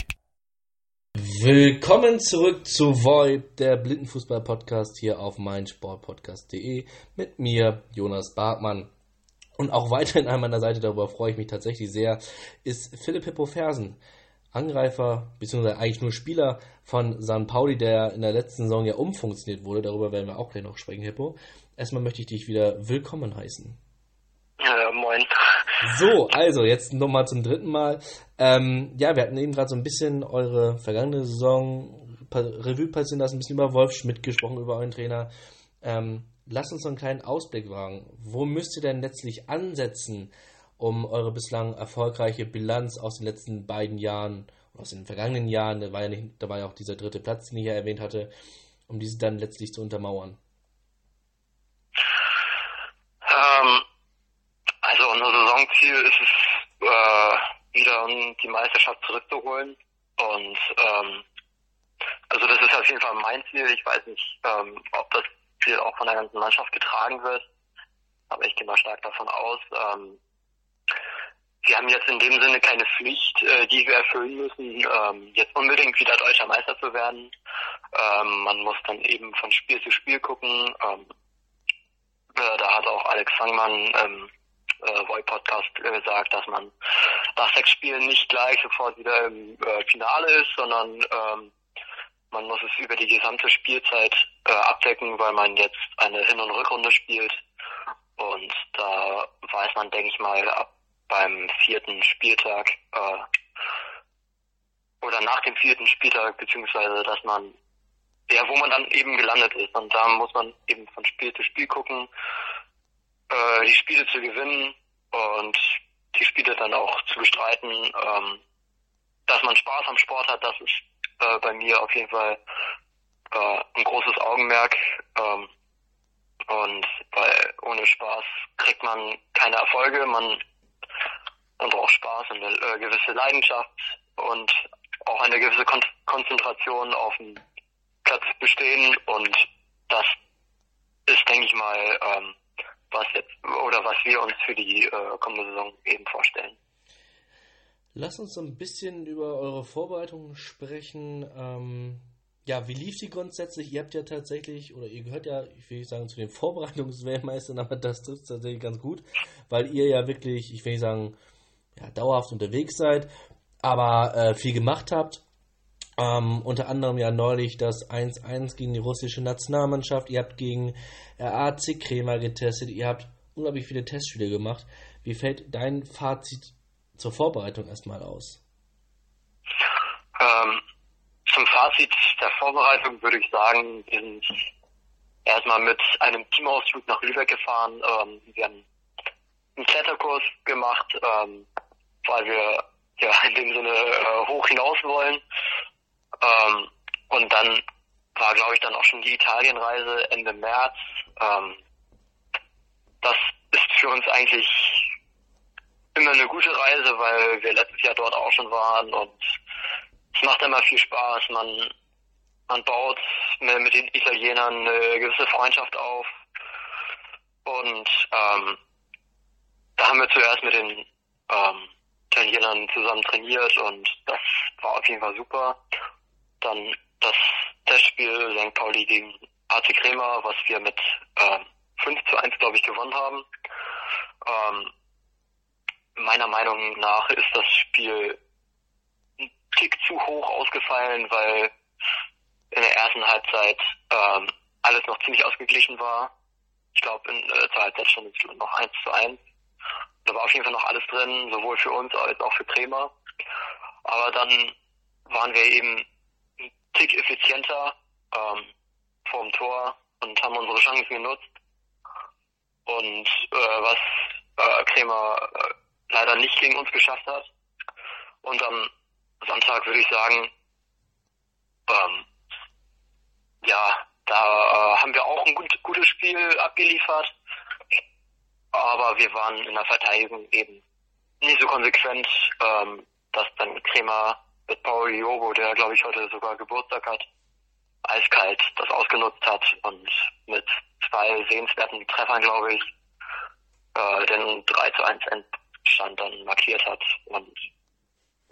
Willkommen zurück zu VoIP, der Blindenfußball-Podcast hier auf meinsportpodcast.de mit mir, Jonas Bartmann. Und auch weiterhin an meiner Seite, darüber freue ich mich tatsächlich sehr, ist Philipp Hippo Fersen, Angreifer, beziehungsweise eigentlich nur Spieler von San Pauli, der in der letzten Saison ja umfunktioniert wurde. Darüber werden wir auch gleich noch sprechen, Hippo. Erstmal möchte ich dich wieder willkommen heißen. So, also jetzt nochmal zum dritten Mal. Ähm, ja, wir hatten eben gerade so ein bisschen eure vergangene Saison Revue passieren lassen, ein bisschen über Wolf Schmidt gesprochen, über euren Trainer. Ähm, lasst uns so einen kleinen Ausblick wagen. Wo müsst ihr denn letztlich ansetzen, um eure bislang erfolgreiche Bilanz aus den letzten beiden Jahren, aus den vergangenen Jahren, da war ja, nicht, da war ja auch dieser dritte Platz, den ich ja erwähnt hatte, um diese dann letztlich zu untermauern? Ähm, also unser Saisonziel ist es, äh, wieder die Meisterschaft zurückzuholen. Und ähm, also das ist auf jeden Fall mein Ziel. Ich weiß nicht, ähm, ob das Ziel auch von der ganzen Mannschaft getragen wird, aber ich gehe mal stark davon aus. Ähm, wir haben jetzt in dem Sinne keine Pflicht, äh, die wir erfüllen müssen, ähm, jetzt unbedingt wieder deutscher Meister zu werden. Ähm, man muss dann eben von Spiel zu Spiel gucken. Ähm, äh, da hat auch Alex Fangmann ähm, äh, Voy-Podcast äh, sagt, dass man nach sechs Spielen nicht gleich sofort wieder im äh, Finale ist, sondern ähm, man muss es über die gesamte Spielzeit äh, abdecken, weil man jetzt eine Hin- und Rückrunde spielt. Und da weiß man, denke ich mal, ab beim vierten Spieltag äh, oder nach dem vierten Spieltag, beziehungsweise dass man ja, wo man dann eben gelandet ist. Und da muss man eben von Spiel zu Spiel gucken, äh, die Spiele zu gewinnen und die Spiele dann auch zu bestreiten. Ähm, dass man Spaß am Sport hat, das ist äh, bei mir auf jeden Fall äh, ein großes Augenmerk. Ähm, und weil ohne Spaß kriegt man keine Erfolge. Man und auch Spaß und eine äh, gewisse Leidenschaft und auch eine gewisse Kon Konzentration auf dem Platz bestehen und das ist, denke ich mal, ähm, was jetzt oder was wir uns für die äh, kommende Saison eben vorstellen. Lass uns so ein bisschen über eure Vorbereitungen sprechen. Ähm, ja, wie lief die grundsätzlich? Ihr habt ja tatsächlich, oder ihr gehört ja, ich will nicht sagen zu den Vorbereitungsweltmeistern, aber das trifft tatsächlich ganz gut, weil ihr ja wirklich, ich will nicht sagen, ja, dauerhaft unterwegs seid, aber äh, viel gemacht habt. Ähm, unter anderem ja neulich das 1-1 gegen die russische Nationalmannschaft. Ihr habt gegen RAC Kremer getestet. Ihr habt unglaublich viele Testspiele gemacht. Wie fällt dein Fazit zur Vorbereitung erstmal aus? Ähm, zum Fazit der Vorbereitung würde ich sagen, wir sind erstmal mit einem Teamausflug nach Lübeck gefahren. Ähm, wir haben einen Kletterkurs gemacht, ähm, weil wir ja in dem Sinne äh, hoch hinaus wollen. Ähm, und dann war, glaube ich, dann auch schon die Italienreise Ende März. Ähm, das ist für uns eigentlich immer eine gute Reise, weil wir letztes Jahr dort auch schon waren und es macht immer viel Spaß. Man, man baut mit den Italienern eine gewisse Freundschaft auf und ähm, da haben wir zuerst mit den ähm, Italienern zusammen trainiert und das war auf jeden Fall super. Dann das Testspiel St. Pauli gegen AC Crema, was wir mit ähm, 5 zu 1, glaube ich, gewonnen haben. Ähm, meiner Meinung nach ist das Spiel ein Tick zu hoch ausgefallen, weil in der ersten Halbzeit ähm, alles noch ziemlich ausgeglichen war. Ich glaube, in der zweiten Halbzeit schon noch 1 zu 1. Da war auf jeden Fall noch alles drin, sowohl für uns als auch für Crema. Aber dann waren wir eben Tick effizienter ähm, vorm Tor und haben unsere Chancen genutzt. Und äh, was äh, Kremer äh, leider nicht gegen uns geschafft hat. Und am Sonntag würde ich sagen, ähm, ja, da äh, haben wir auch ein gut, gutes Spiel abgeliefert. Aber wir waren in der Verteidigung eben nicht so konsequent, ähm, dass dann Kremer mit Paul Jobo, der glaube ich heute sogar Geburtstag hat, eiskalt das ausgenutzt hat und mit zwei sehenswerten Treffern, glaube ich, äh, den 3 zu 1 Endstand dann markiert hat. Und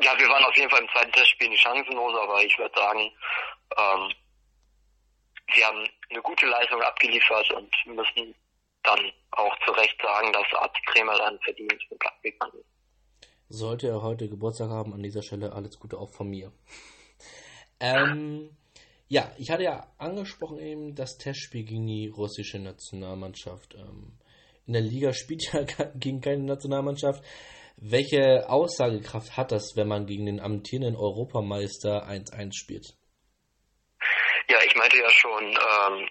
ja, wir waren auf jeden Fall im zweiten Testspiel nicht chancenlos, aber ich würde sagen, ähm, wir haben eine gute Leistung abgeliefert und müssen dann auch zu Recht sagen, dass Arzt Kremer dann verdient den Platzweg ist. Sollte er heute Geburtstag haben, an dieser Stelle alles Gute auch von mir. Ähm, ja, ich hatte ja angesprochen eben das Testspiel gegen die russische Nationalmannschaft. Ähm, in der Liga spielt ja gegen keine Nationalmannschaft. Welche Aussagekraft hat das, wenn man gegen den amtierenden Europameister 1-1 spielt? Ja, ich meinte ja schon, ähm,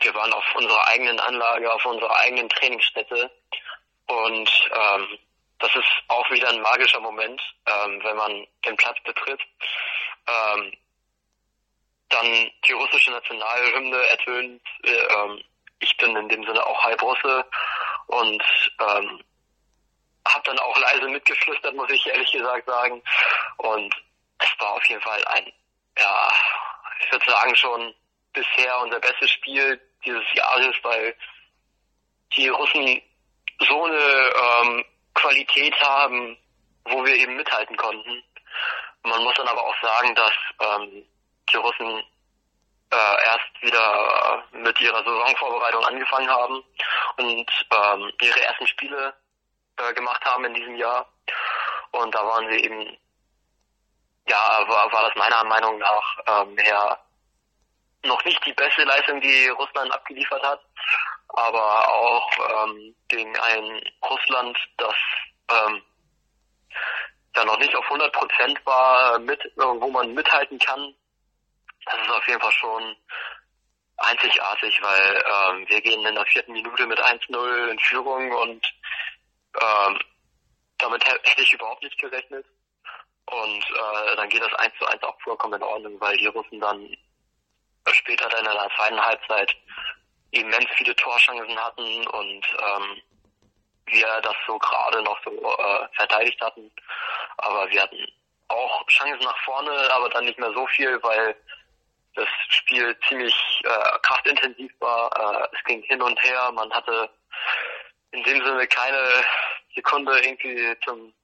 wir waren auf unserer eigenen Anlage, auf unserer eigenen Trainingsstätte und ähm, das ist auch wieder ein magischer Moment, ähm, wenn man den Platz betritt. Ähm, dann die russische Nationalhymne ertönt. Äh, ähm, ich bin in dem Sinne auch Halbrusse und ähm, habe dann auch leise mitgeflüstert, muss ich ehrlich gesagt sagen. Und es war auf jeden Fall ein, ja, ich würde sagen schon bisher unser bestes Spiel dieses Jahres, weil die Russen so eine ähm, Qualität haben, wo wir eben mithalten konnten. Man muss dann aber auch sagen, dass ähm, die Russen äh, erst wieder mit ihrer Saisonvorbereitung angefangen haben und ähm, ihre ersten Spiele äh, gemacht haben in diesem Jahr. Und da waren sie eben, ja, war, war das meiner Meinung nach ähm, her noch nicht die beste Leistung, die Russland abgeliefert hat, aber auch ähm, gegen ein Russland, das ähm, ja noch nicht auf 100 Prozent war, mit, wo man mithalten kann. Das ist auf jeden Fall schon einzigartig, weil ähm, wir gehen in der vierten Minute mit 1-0 in Führung und ähm, damit hätte ich überhaupt nicht gerechnet. Und äh, dann geht das 1 zu 1 auch vollkommen in Ordnung, weil die Russen dann später dann in der zweiten Halbzeit immens viele Torchancen hatten und ähm, wir das so gerade noch so äh, verteidigt hatten. Aber wir hatten auch Chancen nach vorne, aber dann nicht mehr so viel, weil das Spiel ziemlich äh, kraftintensiv war. Äh, es ging hin und her. Man hatte in dem Sinne keine Sekunde irgendwie zum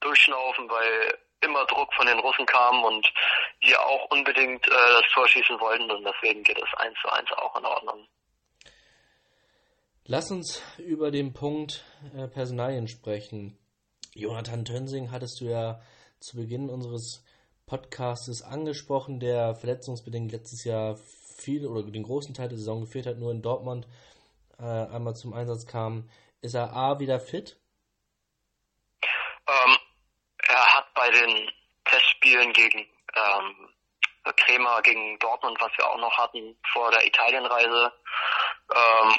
Durchschnaufen, weil immer Druck von den Russen kam und wir auch unbedingt äh, das Tor schießen wollten und deswegen geht es eins zu eins auch in Ordnung. Lass uns über den Punkt äh, Personalien sprechen. Jonathan Tönsing hattest du ja zu Beginn unseres Podcasts angesprochen, der verletzungsbedingt letztes Jahr viel oder den großen Teil der Saison gefehlt hat, nur in Dortmund äh, einmal zum Einsatz kam. Ist er A wieder fit? Ähm, er hat bei den Testspielen gegen ähm, Kremer, gegen Dortmund, was wir auch noch hatten vor der Italienreise, ähm,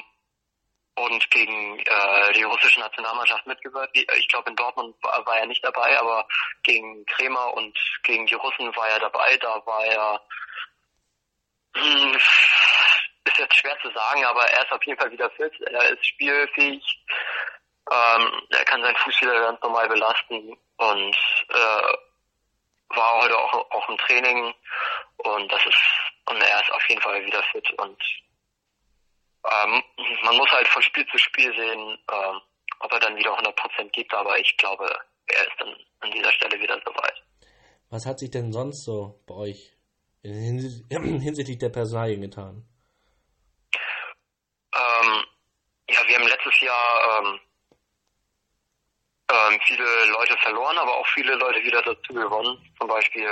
und gegen äh, die russische Nationalmannschaft mitgewirkt. Ich glaube, in Dortmund war, war, er nicht dabei, aber gegen Kremer und gegen die Russen war er dabei. Da war er, hm, ist jetzt schwer zu sagen, aber er ist auf jeden Fall wieder fit. Er ist spielfähig. Ähm, er kann seinen Fuß wieder ganz normal belasten und äh, war heute auch, auch im Training und das ist und er ist auf jeden Fall wieder fit und ähm, man muss halt von Spiel zu Spiel sehen, ähm, ob er dann wieder 100% gibt, aber ich glaube, er ist dann an dieser Stelle wieder soweit. Was hat sich denn sonst so bei euch hinsichtlich der Personalien getan? Ähm, ja, wir haben letztes Jahr ähm, ähm, viele Leute verloren, aber auch viele Leute wieder dazu gewonnen. Zum Beispiel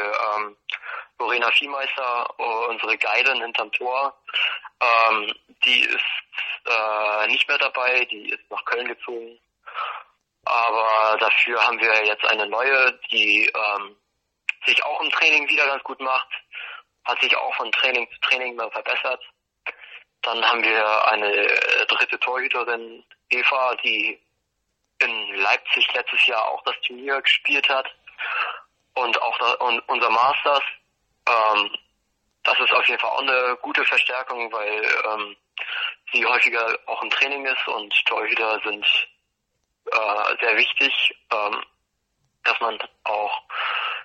Lorena Viehmeister, unsere Guidin hinterm Tor, ähm, die ist äh, nicht mehr dabei, die ist nach Köln gezogen. Aber dafür haben wir jetzt eine neue, die ähm, sich auch im Training wieder ganz gut macht, hat sich auch von Training zu Training mehr verbessert. Dann haben wir eine dritte Torhüterin, Eva, die in Leipzig letztes Jahr auch das Turnier gespielt hat und auch da, und unser Masters. Ähm, das ist auf jeden Fall auch eine gute Verstärkung, weil ähm, sie häufiger auch im Training ist und Torhüter sind äh, sehr wichtig, ähm, dass man auch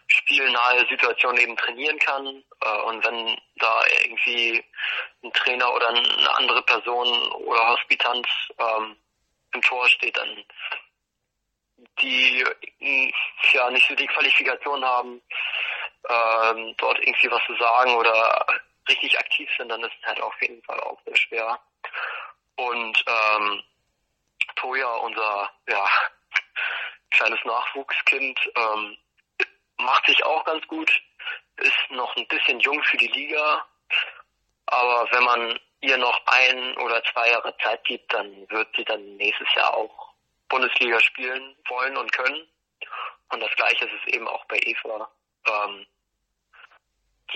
spielnahe Situationen eben trainieren kann. Äh, und wenn da irgendwie ein Trainer oder eine andere Person oder Hospitant ähm, im Tor steht, dann die ja nicht so die Qualifikation haben, ähm, dort irgendwie was zu sagen oder richtig aktiv sind, dann ist es halt auf jeden Fall auch sehr schwer. Und ähm, Toya, unser ja, kleines Nachwuchskind, ähm, macht sich auch ganz gut, ist noch ein bisschen jung für die Liga, aber wenn man ihr noch ein oder zwei Jahre Zeit gibt, dann wird sie dann nächstes Jahr auch Bundesliga spielen wollen und können. Und das gleiche ist es eben auch bei Eva. Ähm,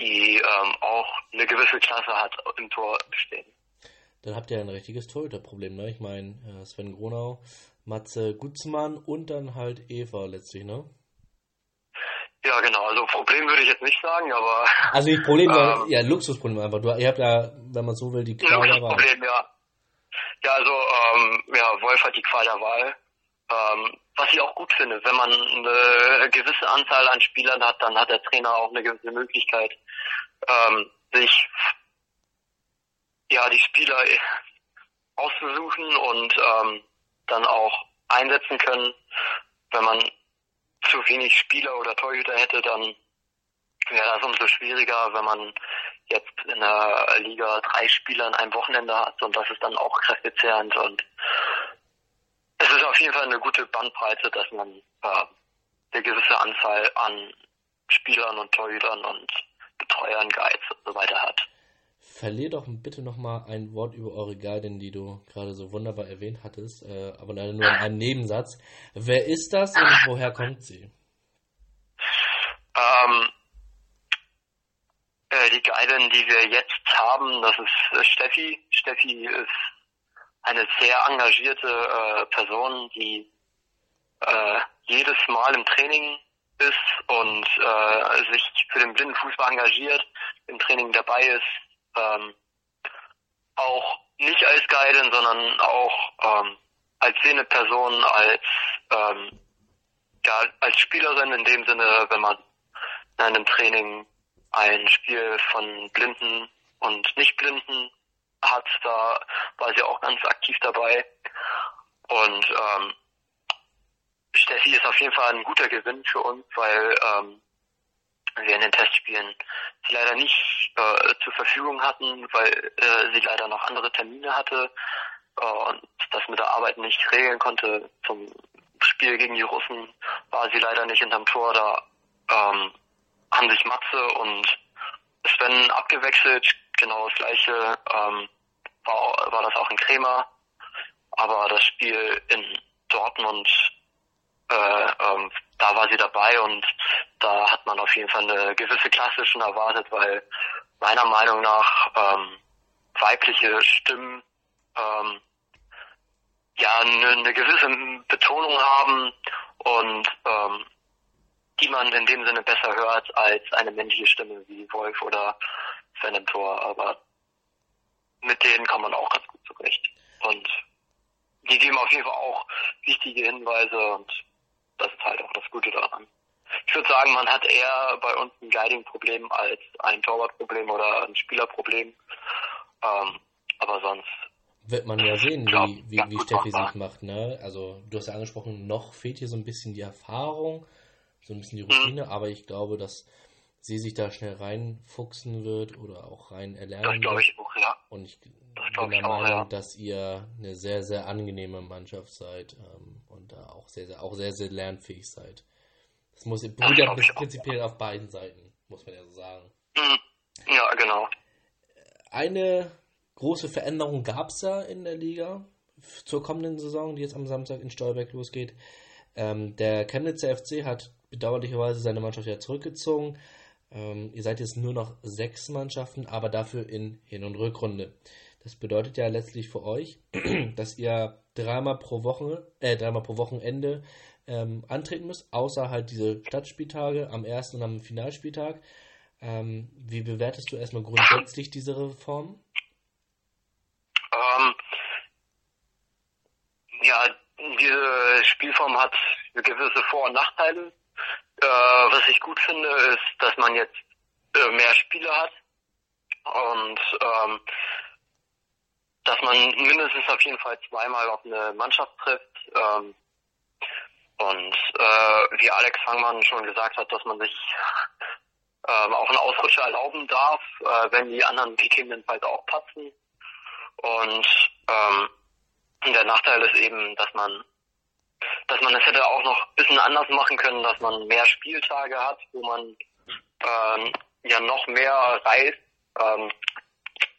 die ähm, auch eine gewisse Klasse hat im Tor stehen. Dann habt ihr ein richtiges Torhüterproblem, ne? Ich meine, äh, Sven Gronau, Matze Gutzmann und dann halt Eva letztlich, ne? Ja, genau. Also Problem würde ich jetzt nicht sagen, aber. Also nicht Problem, ähm, ja, Luxusproblem einfach. Du, ihr habt ja, wenn man so will, die Qual der Wahl. Problem, ja. Ja, also ähm, ja, Wolf hat die Qual der Wahl. Ähm, was ich auch gut finde, wenn man eine gewisse Anzahl an Spielern hat, dann hat der Trainer auch eine gewisse Möglichkeit, ähm, sich ja die Spieler auszusuchen und ähm, dann auch einsetzen können. Wenn man zu wenig Spieler oder Torhüter hätte, dann wäre das umso schwieriger, wenn man jetzt in der Liga drei Spieler in einem Wochenende hat und das ist dann auch kräftezehrend und es ist auf jeden Fall eine gute Bandbreite, dass man äh, eine gewisse Anzahl an Spielern und Torhütern und Betreuern, Guides und so weiter hat. Verlier doch bitte nochmal ein Wort über eure Guidin, die du gerade so wunderbar erwähnt hattest, äh, aber leider nur in einem Nebensatz. Wer ist das und woher kommt sie? Ähm, äh, die Guidin, die wir jetzt haben, das ist äh, Steffi. Steffi ist eine sehr engagierte äh, Person, die äh, jedes Mal im Training ist und äh, sich für den blinden Fußball engagiert, im Training dabei ist, ähm, auch nicht als Guidin, sondern auch ähm, als sehende Person, als ähm, ja, als Spielerin in dem Sinne, wenn man in einem Training ein Spiel von Blinden und Nichtblinden hat, da war sie auch ganz aktiv dabei. Und ähm, Steffi ist auf jeden Fall ein guter Gewinn für uns, weil ähm, wir in den Testspielen sie leider nicht äh, zur Verfügung hatten, weil äh, sie leider noch andere Termine hatte äh, und das mit der Arbeit nicht regeln konnte. Zum Spiel gegen die Russen war sie leider nicht hinterm Tor. Da ähm, haben sich Matze und Sven abgewechselt. Genau das gleiche ähm, war, war das auch in Krema. Aber das Spiel in Dortmund, äh, ähm, da war sie dabei und da hat man auf jeden Fall eine gewisse Klasse schon erwartet, weil meiner Meinung nach ähm, weibliche Stimmen ähm, ja eine, eine gewisse Betonung haben und ähm, die man in dem Sinne besser hört als eine männliche Stimme wie Wolf oder Sven im Tor, aber mit denen kann man auch ganz gut zurecht. Und die geben auf jeden Fall auch wichtige Hinweise und das ist halt auch das Gute daran. Ich würde sagen, man hat eher bei uns ein Guiding-Problem als ein Torwart-Problem oder ein Spielerproblem. Ähm, aber sonst wird man ja sehen, wie, wie, wie Steffi sich macht. Ne? Also du hast ja angesprochen, noch fehlt hier so ein bisschen die Erfahrung, so ein bisschen die Routine, mhm. aber ich glaube, dass sie sich da schnell reinfuchsen wird oder auch rein erlernen das wird. Ich auch, ja. Und ich bin der Meinung, ja. dass ihr eine sehr, sehr angenehme Mannschaft seid ähm, und da auch sehr, sehr, auch sehr, sehr lernfähig seid. Das muss beruht ja prinzipiell auf beiden Seiten, muss man ja so sagen. Mhm. Ja, genau. Eine große Veränderung gab es ja in der Liga zur kommenden Saison, die jetzt am Samstag in Stolberg losgeht. Ähm, der Chemnitzer FC hat bedauerlicherweise seine Mannschaft ja zurückgezogen. Ähm, ihr seid jetzt nur noch sechs Mannschaften, aber dafür in Hin- und Rückrunde. Das bedeutet ja letztlich für euch, dass ihr dreimal pro Woche, äh, dreimal pro Wochenende ähm, antreten müsst, außer halt diese Stadtspieltage am ersten und am Finalspieltag. Ähm, wie bewertest du erstmal grundsätzlich diese Reform? Ähm, ja, diese Spielform hat gewisse Vor- und Nachteile. Äh, was ich gut finde, ist, dass man jetzt äh, mehr Spiele hat und ähm, dass man mindestens auf jeden Fall zweimal auf eine Mannschaft trifft. Ähm, und äh, wie Alex Fangmann schon gesagt hat, dass man sich ähm, auch einen Ausrutscher erlauben darf, äh, wenn die anderen gegebenenfalls auch patzen. Und ähm, der Nachteil ist eben, dass man dass man es hätte auch noch ein bisschen anders machen können, dass man mehr Spieltage hat, wo man ähm, ja noch mehr reist. Ähm,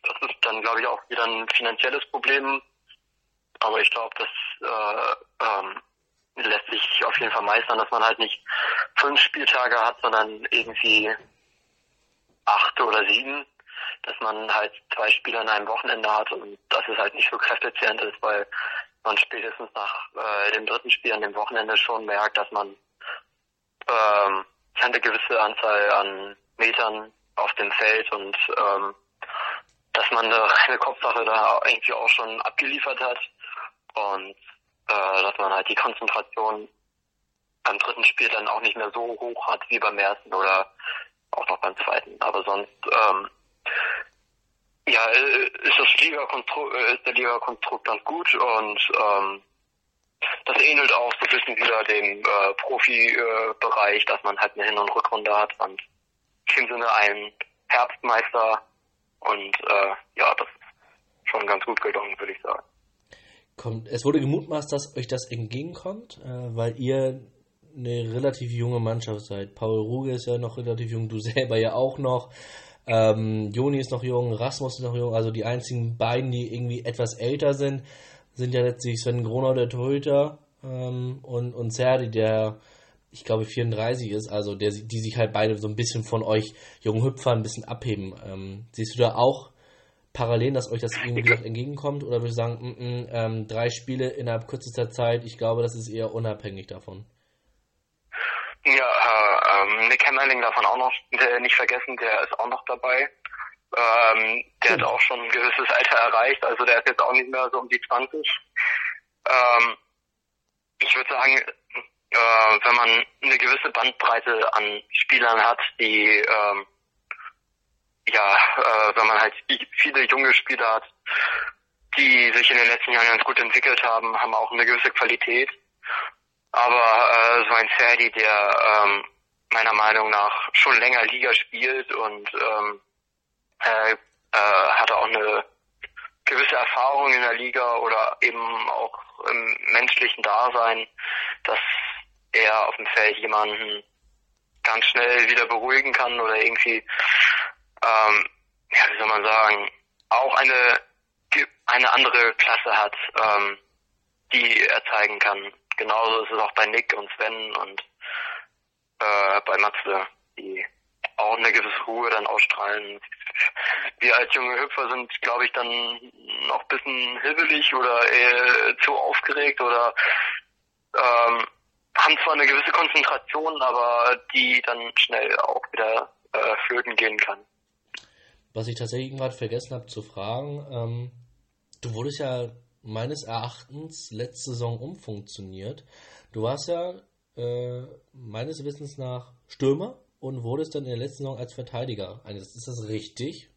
das ist dann, glaube ich, auch wieder ein finanzielles Problem. Aber ich glaube, das äh, ähm, lässt sich auf jeden Fall meistern, dass man halt nicht fünf Spieltage hat, sondern irgendwie acht oder sieben dass man halt zwei Spiele an einem Wochenende hat und dass es halt nicht so kräftezehrend ist, weil man spätestens nach äh, dem dritten Spiel an dem Wochenende schon merkt, dass man ähm, eine gewisse Anzahl an Metern auf dem Feld und ähm, dass man eine reine Kopfsache da irgendwie auch schon abgeliefert hat und äh, dass man halt die Konzentration beim dritten Spiel dann auch nicht mehr so hoch hat wie beim ersten oder auch noch beim zweiten. Aber sonst ähm, ja, äh, ist das Liga-Konstrukt, äh, ist der Liga-Konstrukt ganz gut und ähm, das ähnelt auch so ein bisschen wieder dem äh, Profi-Bereich, dass man halt eine Hin- und Rückrunde hat und dem Sinne ein Herbstmeister und äh, ja, das ist schon ganz gut gelungen, würde ich sagen. Kommt, es wurde gemutmaßt, dass euch das entgegenkommt, äh, weil ihr eine relativ junge Mannschaft seid. Paul Ruge ist ja noch relativ jung, du selber ja auch noch. Ähm, Joni ist noch jung, Rasmus ist noch jung, also die einzigen beiden, die irgendwie etwas älter sind, sind ja letztlich Sven Gronau, der Torhüter, ähm, und, und Serdi, der, ich glaube, 34 ist, also der, die sich halt beide so ein bisschen von euch jungen Hüpfern ein bisschen abheben. Ähm, siehst du da auch Parallelen, dass euch das irgendwie gesagt entgegenkommt? Oder würde ich sagen, mm, mm, ähm, drei Spiele innerhalb kürzester Zeit, ich glaube, das ist eher unabhängig davon? Ja, äh, ähm, Nick Hammerling davon auch noch der, nicht vergessen, der ist auch noch dabei. Ähm, der hat auch schon ein gewisses Alter erreicht, also der ist jetzt auch nicht mehr so um die 20. Ähm, ich würde sagen, äh, wenn man eine gewisse Bandbreite an Spielern hat, die ähm, ja, äh, wenn man halt viele junge Spieler hat, die sich in den letzten Jahren ganz gut entwickelt haben, haben auch eine gewisse Qualität. Aber äh, so ein Ferdi, der ähm, meiner Meinung nach schon länger Liga spielt und ähm, äh, äh, hatte auch eine gewisse Erfahrung in der Liga oder eben auch im menschlichen Dasein, dass er auf dem Feld jemanden ganz schnell wieder beruhigen kann oder irgendwie, ähm, ja, wie soll man sagen, auch eine eine andere Klasse hat, ähm, die er zeigen kann. Genauso ist es auch bei Nick und Sven und äh, bei Matze, die auch eine gewisse Ruhe dann ausstrahlen. Wir als junge Hüpfer sind, glaube ich, dann noch ein bisschen hibbelig oder eher zu aufgeregt oder ähm, haben zwar eine gewisse Konzentration, aber die dann schnell auch wieder äh, flöten gehen kann. Was ich tatsächlich gerade vergessen habe zu fragen, ähm, du wurdest ja meines Erachtens letzte Saison umfunktioniert. Du warst ja äh, meines Wissens nach Stürmer und wurdest dann in der letzten Saison als Verteidiger eingesetzt. Ist das richtig?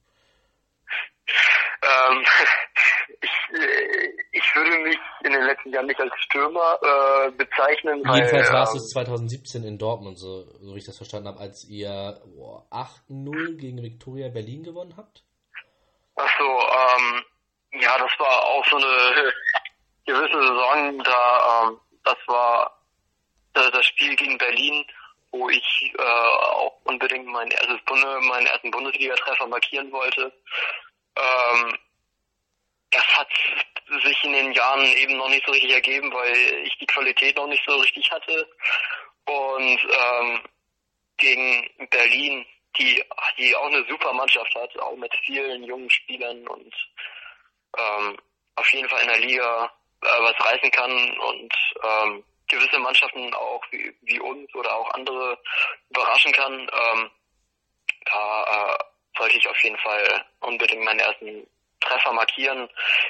Ähm, ich, äh, ich würde mich in den letzten Jahren nicht als Stürmer äh, bezeichnen. Jedenfalls warst ähm, du es 2017 in Dortmund, so, so wie ich das verstanden habe, als ihr 8-0 gegen Viktoria Berlin gewonnen habt. Ach so, ähm, ja, das war auch so eine gewisse Saison, da ähm, das war äh, das Spiel gegen Berlin, wo ich äh, auch unbedingt mein erstes Bunde, meinen ersten Bundesliga-Treffer markieren wollte. Ähm, das hat sich in den Jahren eben noch nicht so richtig ergeben, weil ich die Qualität noch nicht so richtig hatte. Und ähm, gegen Berlin, die, die auch eine super Mannschaft hat, auch mit vielen jungen Spielern und ähm, auf jeden Fall in der Liga äh, was reißen kann und ähm, gewisse Mannschaften auch wie, wie uns oder auch andere überraschen kann. Ähm, da äh, sollte ich auf jeden Fall unbedingt meinen ersten Treffer markieren.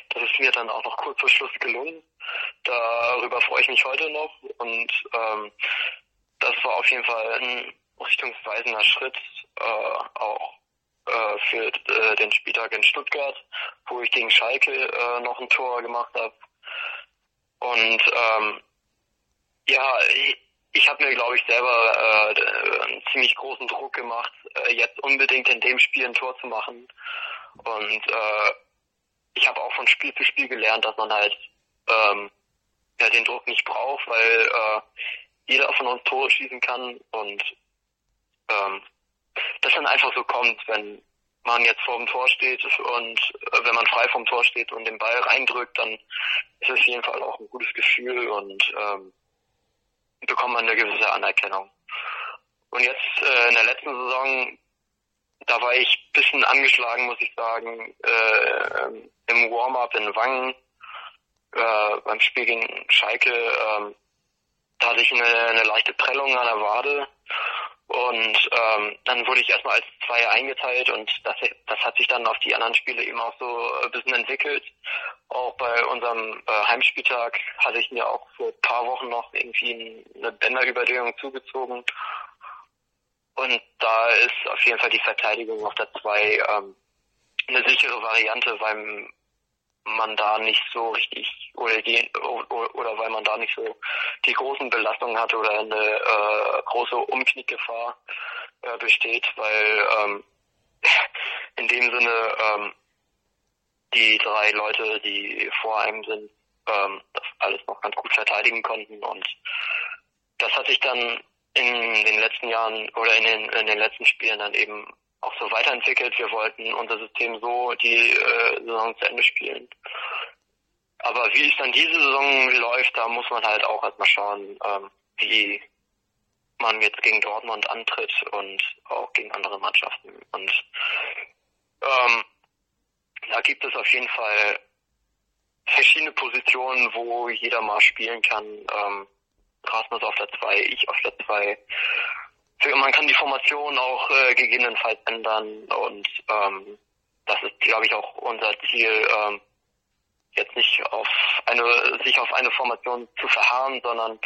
Das ist mir dann auch noch kurz vor Schluss gelungen. Darüber freue ich mich heute noch und ähm, das war auf jeden Fall ein richtungsweisender Schritt, äh, auch äh, für äh, den Spieltag in Stuttgart, wo ich gegen Schalke äh, noch ein Tor gemacht habe. Und ähm, ja, ich, ich habe mir, glaube ich, selber äh, einen ziemlich großen Druck gemacht, äh, jetzt unbedingt in dem Spiel ein Tor zu machen. Und äh, ich habe auch von Spiel zu Spiel gelernt, dass man halt ähm, ja, den Druck nicht braucht, weil äh, jeder von uns Tore schießen kann und ähm, das dann einfach so kommt, wenn man jetzt vor dem Tor steht und äh, wenn man frei vom Tor steht und den Ball reindrückt, dann ist es auf jeden Fall auch ein gutes Gefühl und ähm, bekommt man eine gewisse Anerkennung. Und jetzt äh, in der letzten Saison, da war ich ein bisschen angeschlagen, muss ich sagen, äh, im Warm-up in Wangen äh, beim Spiel gegen Schalke. Äh, da hatte ich eine, eine leichte Prellung an der Wade und ähm, dann wurde ich erstmal als Zweier eingeteilt und das, das hat sich dann auf die anderen Spiele eben auch so ein bisschen entwickelt. Auch bei unserem äh, Heimspieltag hatte ich mir auch vor ein paar Wochen noch irgendwie eine Bänderüberdehnung zugezogen. Und da ist auf jeden Fall die Verteidigung auf der Zwei ähm, eine sichere Variante, weil man da nicht so richtig oder die oder weil man da nicht so die großen Belastungen hat oder eine äh, große Umknickgefahr äh, besteht, weil ähm, in dem Sinne ähm, die drei Leute, die vor einem sind, ähm, das alles noch ganz gut verteidigen konnten und das hat sich dann in den letzten Jahren oder in den, in den letzten Spielen dann eben auch so weiterentwickelt. Wir wollten unser System so die äh, Saison zu Ende spielen. Aber wie es dann diese Saison läuft, da muss man halt auch erstmal schauen, ähm, wie man jetzt gegen Dortmund antritt und auch gegen andere Mannschaften. Und ähm, da gibt es auf jeden Fall verschiedene Positionen, wo jeder mal spielen kann. Ähm, Rasmus auf der 2, ich auf der 2 man kann die Formation auch äh, gegebenenfalls ändern und ähm, das ist, glaube ich, auch unser Ziel, ähm, jetzt nicht auf eine, sich auf eine Formation zu verharren, sondern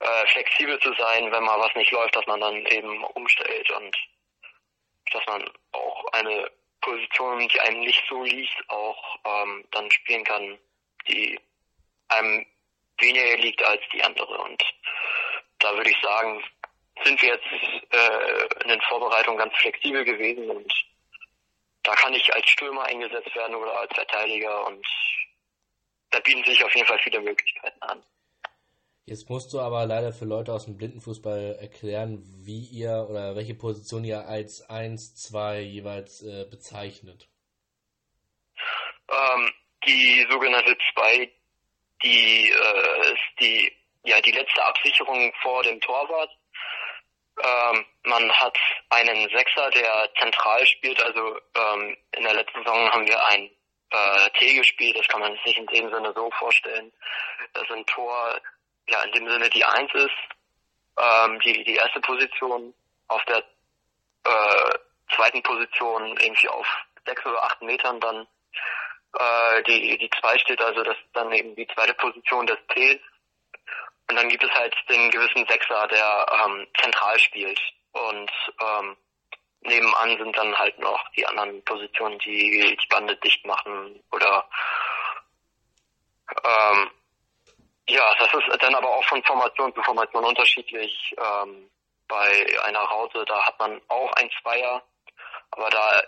äh, flexibel zu sein, wenn mal was nicht läuft, dass man dann eben umstellt und dass man auch eine Position, die einem nicht so liegt, auch ähm, dann spielen kann, die einem weniger liegt als die andere. Und da würde ich sagen, sind wir jetzt äh, in den Vorbereitungen ganz flexibel gewesen und da kann ich als Stürmer eingesetzt werden oder als Verteidiger und da bieten sich auf jeden Fall viele Möglichkeiten an. Jetzt musst du aber leider für Leute aus dem Blindenfußball erklären, wie ihr oder welche Position ihr als 1, 2 jeweils äh, bezeichnet. Ähm, die sogenannte 2, die äh, ist die, ja, die letzte Absicherung vor dem Torwart. Ähm, man hat einen Sechser, der zentral spielt. Also ähm, in der letzten Saison haben wir ein äh, T gespielt. Das kann man sich in dem Sinne so vorstellen, dass ein Tor ja in dem Sinne die Eins ist, ähm, die die erste Position auf der äh, zweiten Position irgendwie auf sechs oder acht Metern dann äh, die die zwei steht, also das dann eben die zweite Position des Ts und dann gibt es halt den gewissen Sechser, der ähm, zentral spielt. Und ähm, nebenan sind dann halt noch die anderen Positionen, die die Bande dicht machen oder ähm, ja, das ist dann aber auch von Formation zu Formation unterschiedlich. Ähm, bei einer Raute, da hat man auch ein Zweier, aber da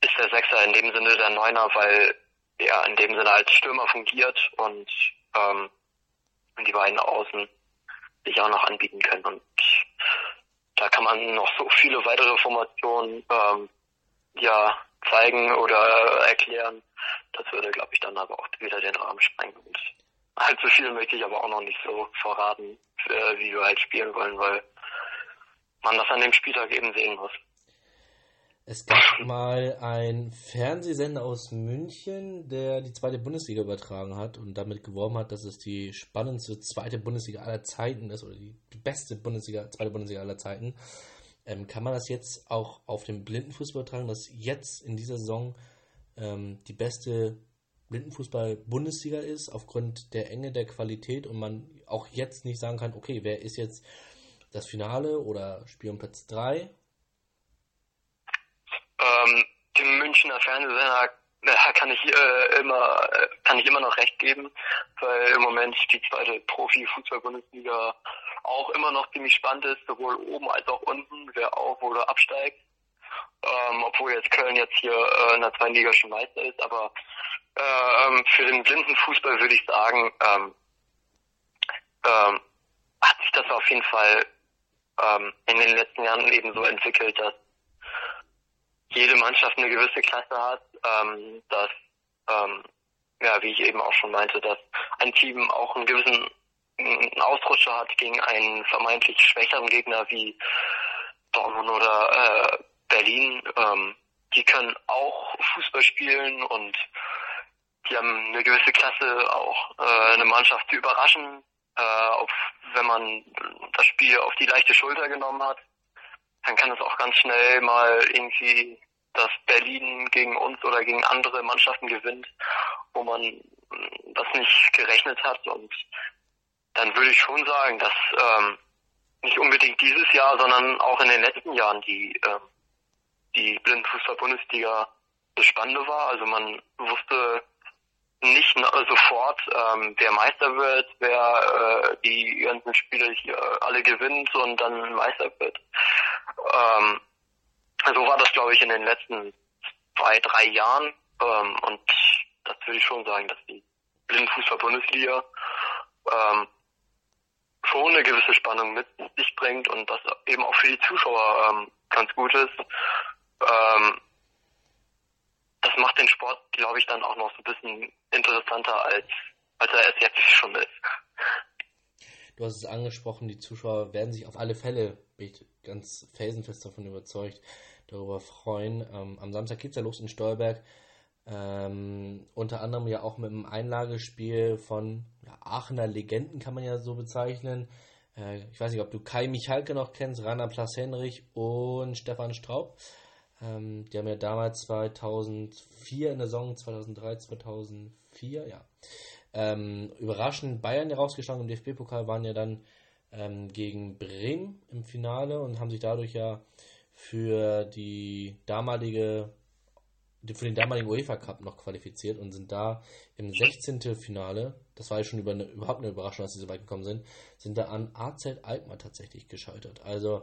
ist der Sechser in dem Sinne der Neuner, weil er in dem Sinne als Stürmer fungiert und ähm, die beiden Außen sich auch noch anbieten können. Und da kann man noch so viele weitere Formationen ähm, ja zeigen oder erklären. Das würde, glaube ich, dann aber auch wieder den Rahmen sprengen. Und allzu viel möchte ich aber auch noch nicht so verraten, äh, wie wir halt spielen wollen, weil man das an dem Spieltag eben sehen muss. Es gab mal einen Fernsehsender aus München, der die zweite Bundesliga übertragen hat und damit geworben hat, dass es die spannendste zweite Bundesliga aller Zeiten ist oder die beste Bundesliga, zweite Bundesliga aller Zeiten. Ähm, kann man das jetzt auch auf den Blindenfußball übertragen, dass jetzt in dieser Saison ähm, die beste Blindenfußball-Bundesliga ist, aufgrund der Enge der Qualität und man auch jetzt nicht sagen kann, okay, wer ist jetzt das Finale oder Spiel um Platz 3 ähm, dem Münchner Fernsehsender kann ich äh, immer kann ich immer noch recht geben, weil im Moment die zweite Profi-Fußball-Bundesliga auch immer noch ziemlich spannend ist, sowohl oben als auch unten, wer auf oder absteigt. Ähm, obwohl jetzt Köln jetzt hier äh, in der zweiten Liga schon Meister ist, aber ähm, für den blinden Fußball würde ich sagen, ähm, ähm, hat sich das auf jeden Fall ähm, in den letzten Jahren eben so entwickelt, dass jede Mannschaft eine gewisse Klasse hat, ähm, dass, ähm, ja, wie ich eben auch schon meinte, dass ein Team auch einen gewissen einen Ausrutscher hat gegen einen vermeintlich schwächeren Gegner wie Dortmund oder äh, Berlin. Ähm, die können auch Fußball spielen und die haben eine gewisse Klasse, auch äh, eine Mannschaft zu überraschen, äh, auf, wenn man das Spiel auf die leichte Schulter genommen hat dann kann es auch ganz schnell mal irgendwie, dass Berlin gegen uns oder gegen andere Mannschaften gewinnt, wo man das nicht gerechnet hat. Und dann würde ich schon sagen, dass ähm, nicht unbedingt dieses Jahr, sondern auch in den letzten Jahren die, äh, die Blindenfußball-Bundesliga das Spannende war. Also man wusste nicht sofort, ähm, wer Meister wird, wer äh, die ganzen Spiele hier alle gewinnt und dann Meister wird. Ähm, so war das, glaube ich, in den letzten zwei, drei Jahren. Ähm, und das würde ich schon sagen, dass die Blindenfußball-Bundesliga ähm, schon eine gewisse Spannung mit sich bringt und das eben auch für die Zuschauer ähm, ganz gut ist. Ähm, das macht den Sport, glaube ich, dann auch noch so ein bisschen interessanter, als, als er es jetzt schon ist. Du hast es angesprochen, die Zuschauer werden sich auf alle Fälle, bin ich ganz felsenfest davon überzeugt, darüber freuen. Ähm, am Samstag geht es ja los in Stolberg. Ähm, unter anderem ja auch mit einem Einlagespiel von ja, Aachener Legenden, kann man ja so bezeichnen. Äh, ich weiß nicht, ob du Kai Michalke noch kennst, Rainer Plas-Henrich und Stefan Straub. Ähm, die haben ja damals 2004 in der Saison, 2003, 2004, ja, ähm, überraschend Bayern herausgeschlagen im DFB-Pokal, waren ja dann ähm, gegen Bremen im Finale und haben sich dadurch ja für die damalige für den damaligen UEFA Cup noch qualifiziert und sind da im 16. Finale, das war ja schon über eine, überhaupt eine Überraschung, dass sie so weit gekommen sind, sind da an AZ Alkmaar tatsächlich gescheitert. Also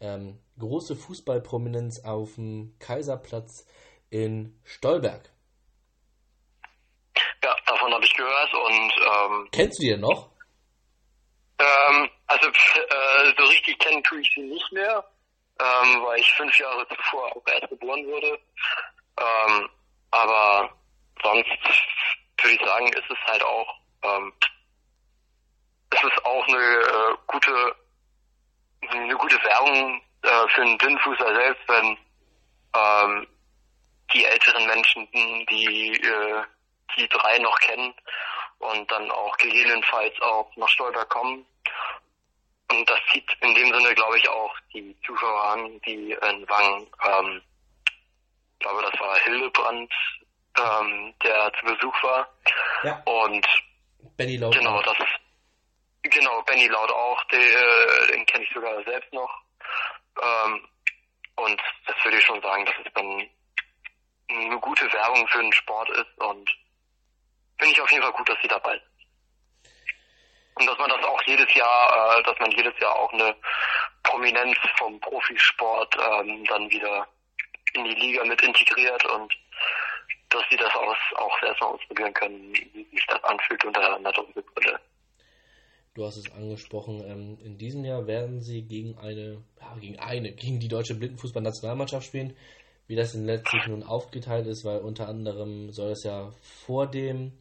ähm, große Fußballprominenz auf dem Kaiserplatz in Stolberg. Davon habe ich gehört und ähm, kennst du die denn noch? Ähm, also äh, so richtig kennen tue ich sie nicht mehr, ähm, weil ich fünf Jahre zuvor auch erst geboren wurde. Ähm, aber sonst würde ich sagen, ist es halt auch, ähm, es ist auch eine äh, gute, eine gute Werbung äh, für einen Blindfußer selbst, wenn ähm, die älteren Menschen, die äh, die drei noch kennen und dann auch gegebenenfalls auch nach Stolper kommen. Und das zieht in dem Sinne, glaube ich, auch die Zuschauer an, die in Wangen ähm, ich glaube, das war Hildebrand, ähm, der zu Besuch war. Ja. Und Benny Laut. Genau, das genau, Benny Laut auch, den, äh, den kenne ich sogar selbst noch. Ähm, und das würde ich schon sagen, dass es dann eine gute Werbung für den Sport ist und finde ich auf jeden Fall gut, dass sie dabei sind. Und dass man das auch jedes Jahr, äh, dass man jedes Jahr auch eine Prominenz vom Profisport ähm, dann wieder in die Liga mit integriert und dass sie das auch, auch selbst mal ausprobieren können, wie sich das anfühlt unter einer Doppelbrille. Du hast es angesprochen, ähm, in diesem Jahr werden sie gegen eine, ja, gegen eine, gegen die deutsche Blindenfußballnationalmannschaft spielen. Wie das in letztlich nun aufgeteilt ist, weil unter anderem soll es ja vor dem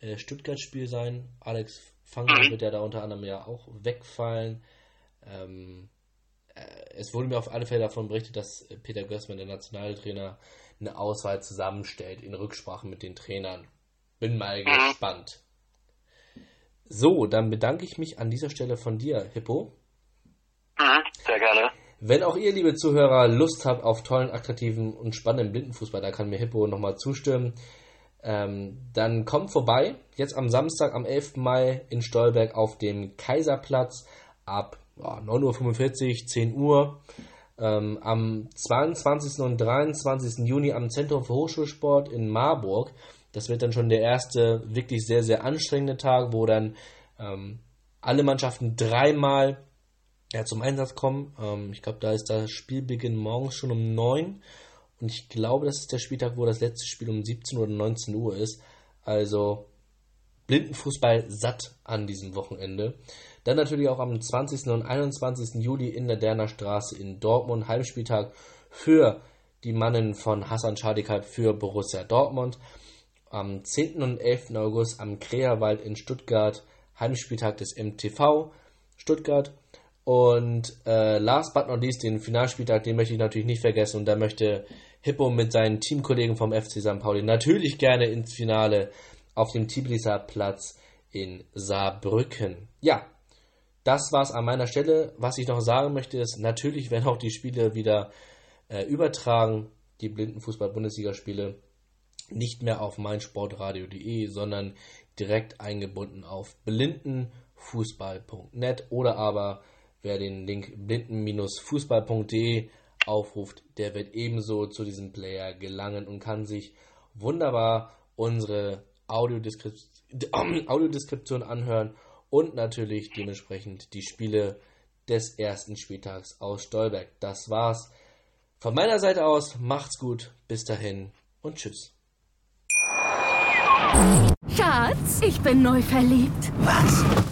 äh, Stuttgart-Spiel sein. Alex Fangler mhm. wird ja da unter anderem ja auch wegfallen. Ähm, äh, es wurde mir auf alle Fälle davon berichtet, dass Peter Gößmann, der Nationaltrainer, eine Auswahl zusammenstellt in Rücksprache mit den Trainern. Bin mal mhm. gespannt. So, dann bedanke ich mich an dieser Stelle von dir, Hippo. Wenn auch ihr, liebe Zuhörer, Lust habt auf tollen, attraktiven und spannenden Blindenfußball, da kann mir Hippo nochmal zustimmen. Ähm, dann kommt vorbei, jetzt am Samstag, am 11. Mai in Stolberg auf dem Kaiserplatz ab ja, 9.45 Uhr, 10 Uhr. Ähm, am 22. und 23. Juni am Zentrum für Hochschulsport in Marburg. Das wird dann schon der erste wirklich sehr, sehr anstrengende Tag, wo dann ähm, alle Mannschaften dreimal ja, zum Einsatz kommen. Ähm, ich glaube, da ist das Spielbeginn morgens schon um 9. Und ich glaube, das ist der Spieltag, wo das letzte Spiel um 17 oder 19 Uhr ist. Also Blindenfußball satt an diesem Wochenende. Dann natürlich auch am 20. und 21. Juli in der Derner Straße in Dortmund Heimspieltag für die Mannen von Hassan Schadikal für Borussia Dortmund. Am 10. und 11. August am Kreerwald in Stuttgart Heimspieltag des MTV Stuttgart. Und äh, last but not least, den Finalspieltag, den möchte ich natürlich nicht vergessen. Und da möchte Hippo mit seinen Teamkollegen vom FC St. Pauli natürlich gerne ins Finale auf dem Tbilisa Platz in Saarbrücken. Ja, das war's an meiner Stelle. Was ich noch sagen möchte, ist, natürlich werden auch die Spiele wieder äh, übertragen, die Blindenfußball-Bundesligaspiele, nicht mehr auf meinsportradio.de, sondern direkt eingebunden auf blindenfußball.net oder aber wer den Link blinden-fußball.de aufruft, der wird ebenso zu diesem Player gelangen und kann sich wunderbar unsere Audiodeskription, Audiodeskription anhören und natürlich dementsprechend die Spiele des ersten Spieltags aus Stolberg. Das war's von meiner Seite aus. Macht's gut, bis dahin und tschüss. Schatz, ich bin neu verliebt. Was?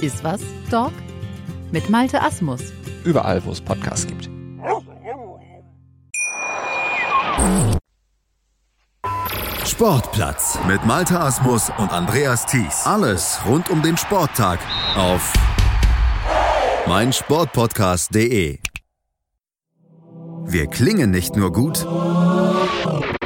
Ist was, Dog? Mit Malte Asmus. Überall, wo es Podcasts gibt. Sportplatz mit Malte Asmus und Andreas Thies. Alles rund um den Sporttag auf meinsportpodcast.de. Wir klingen nicht nur gut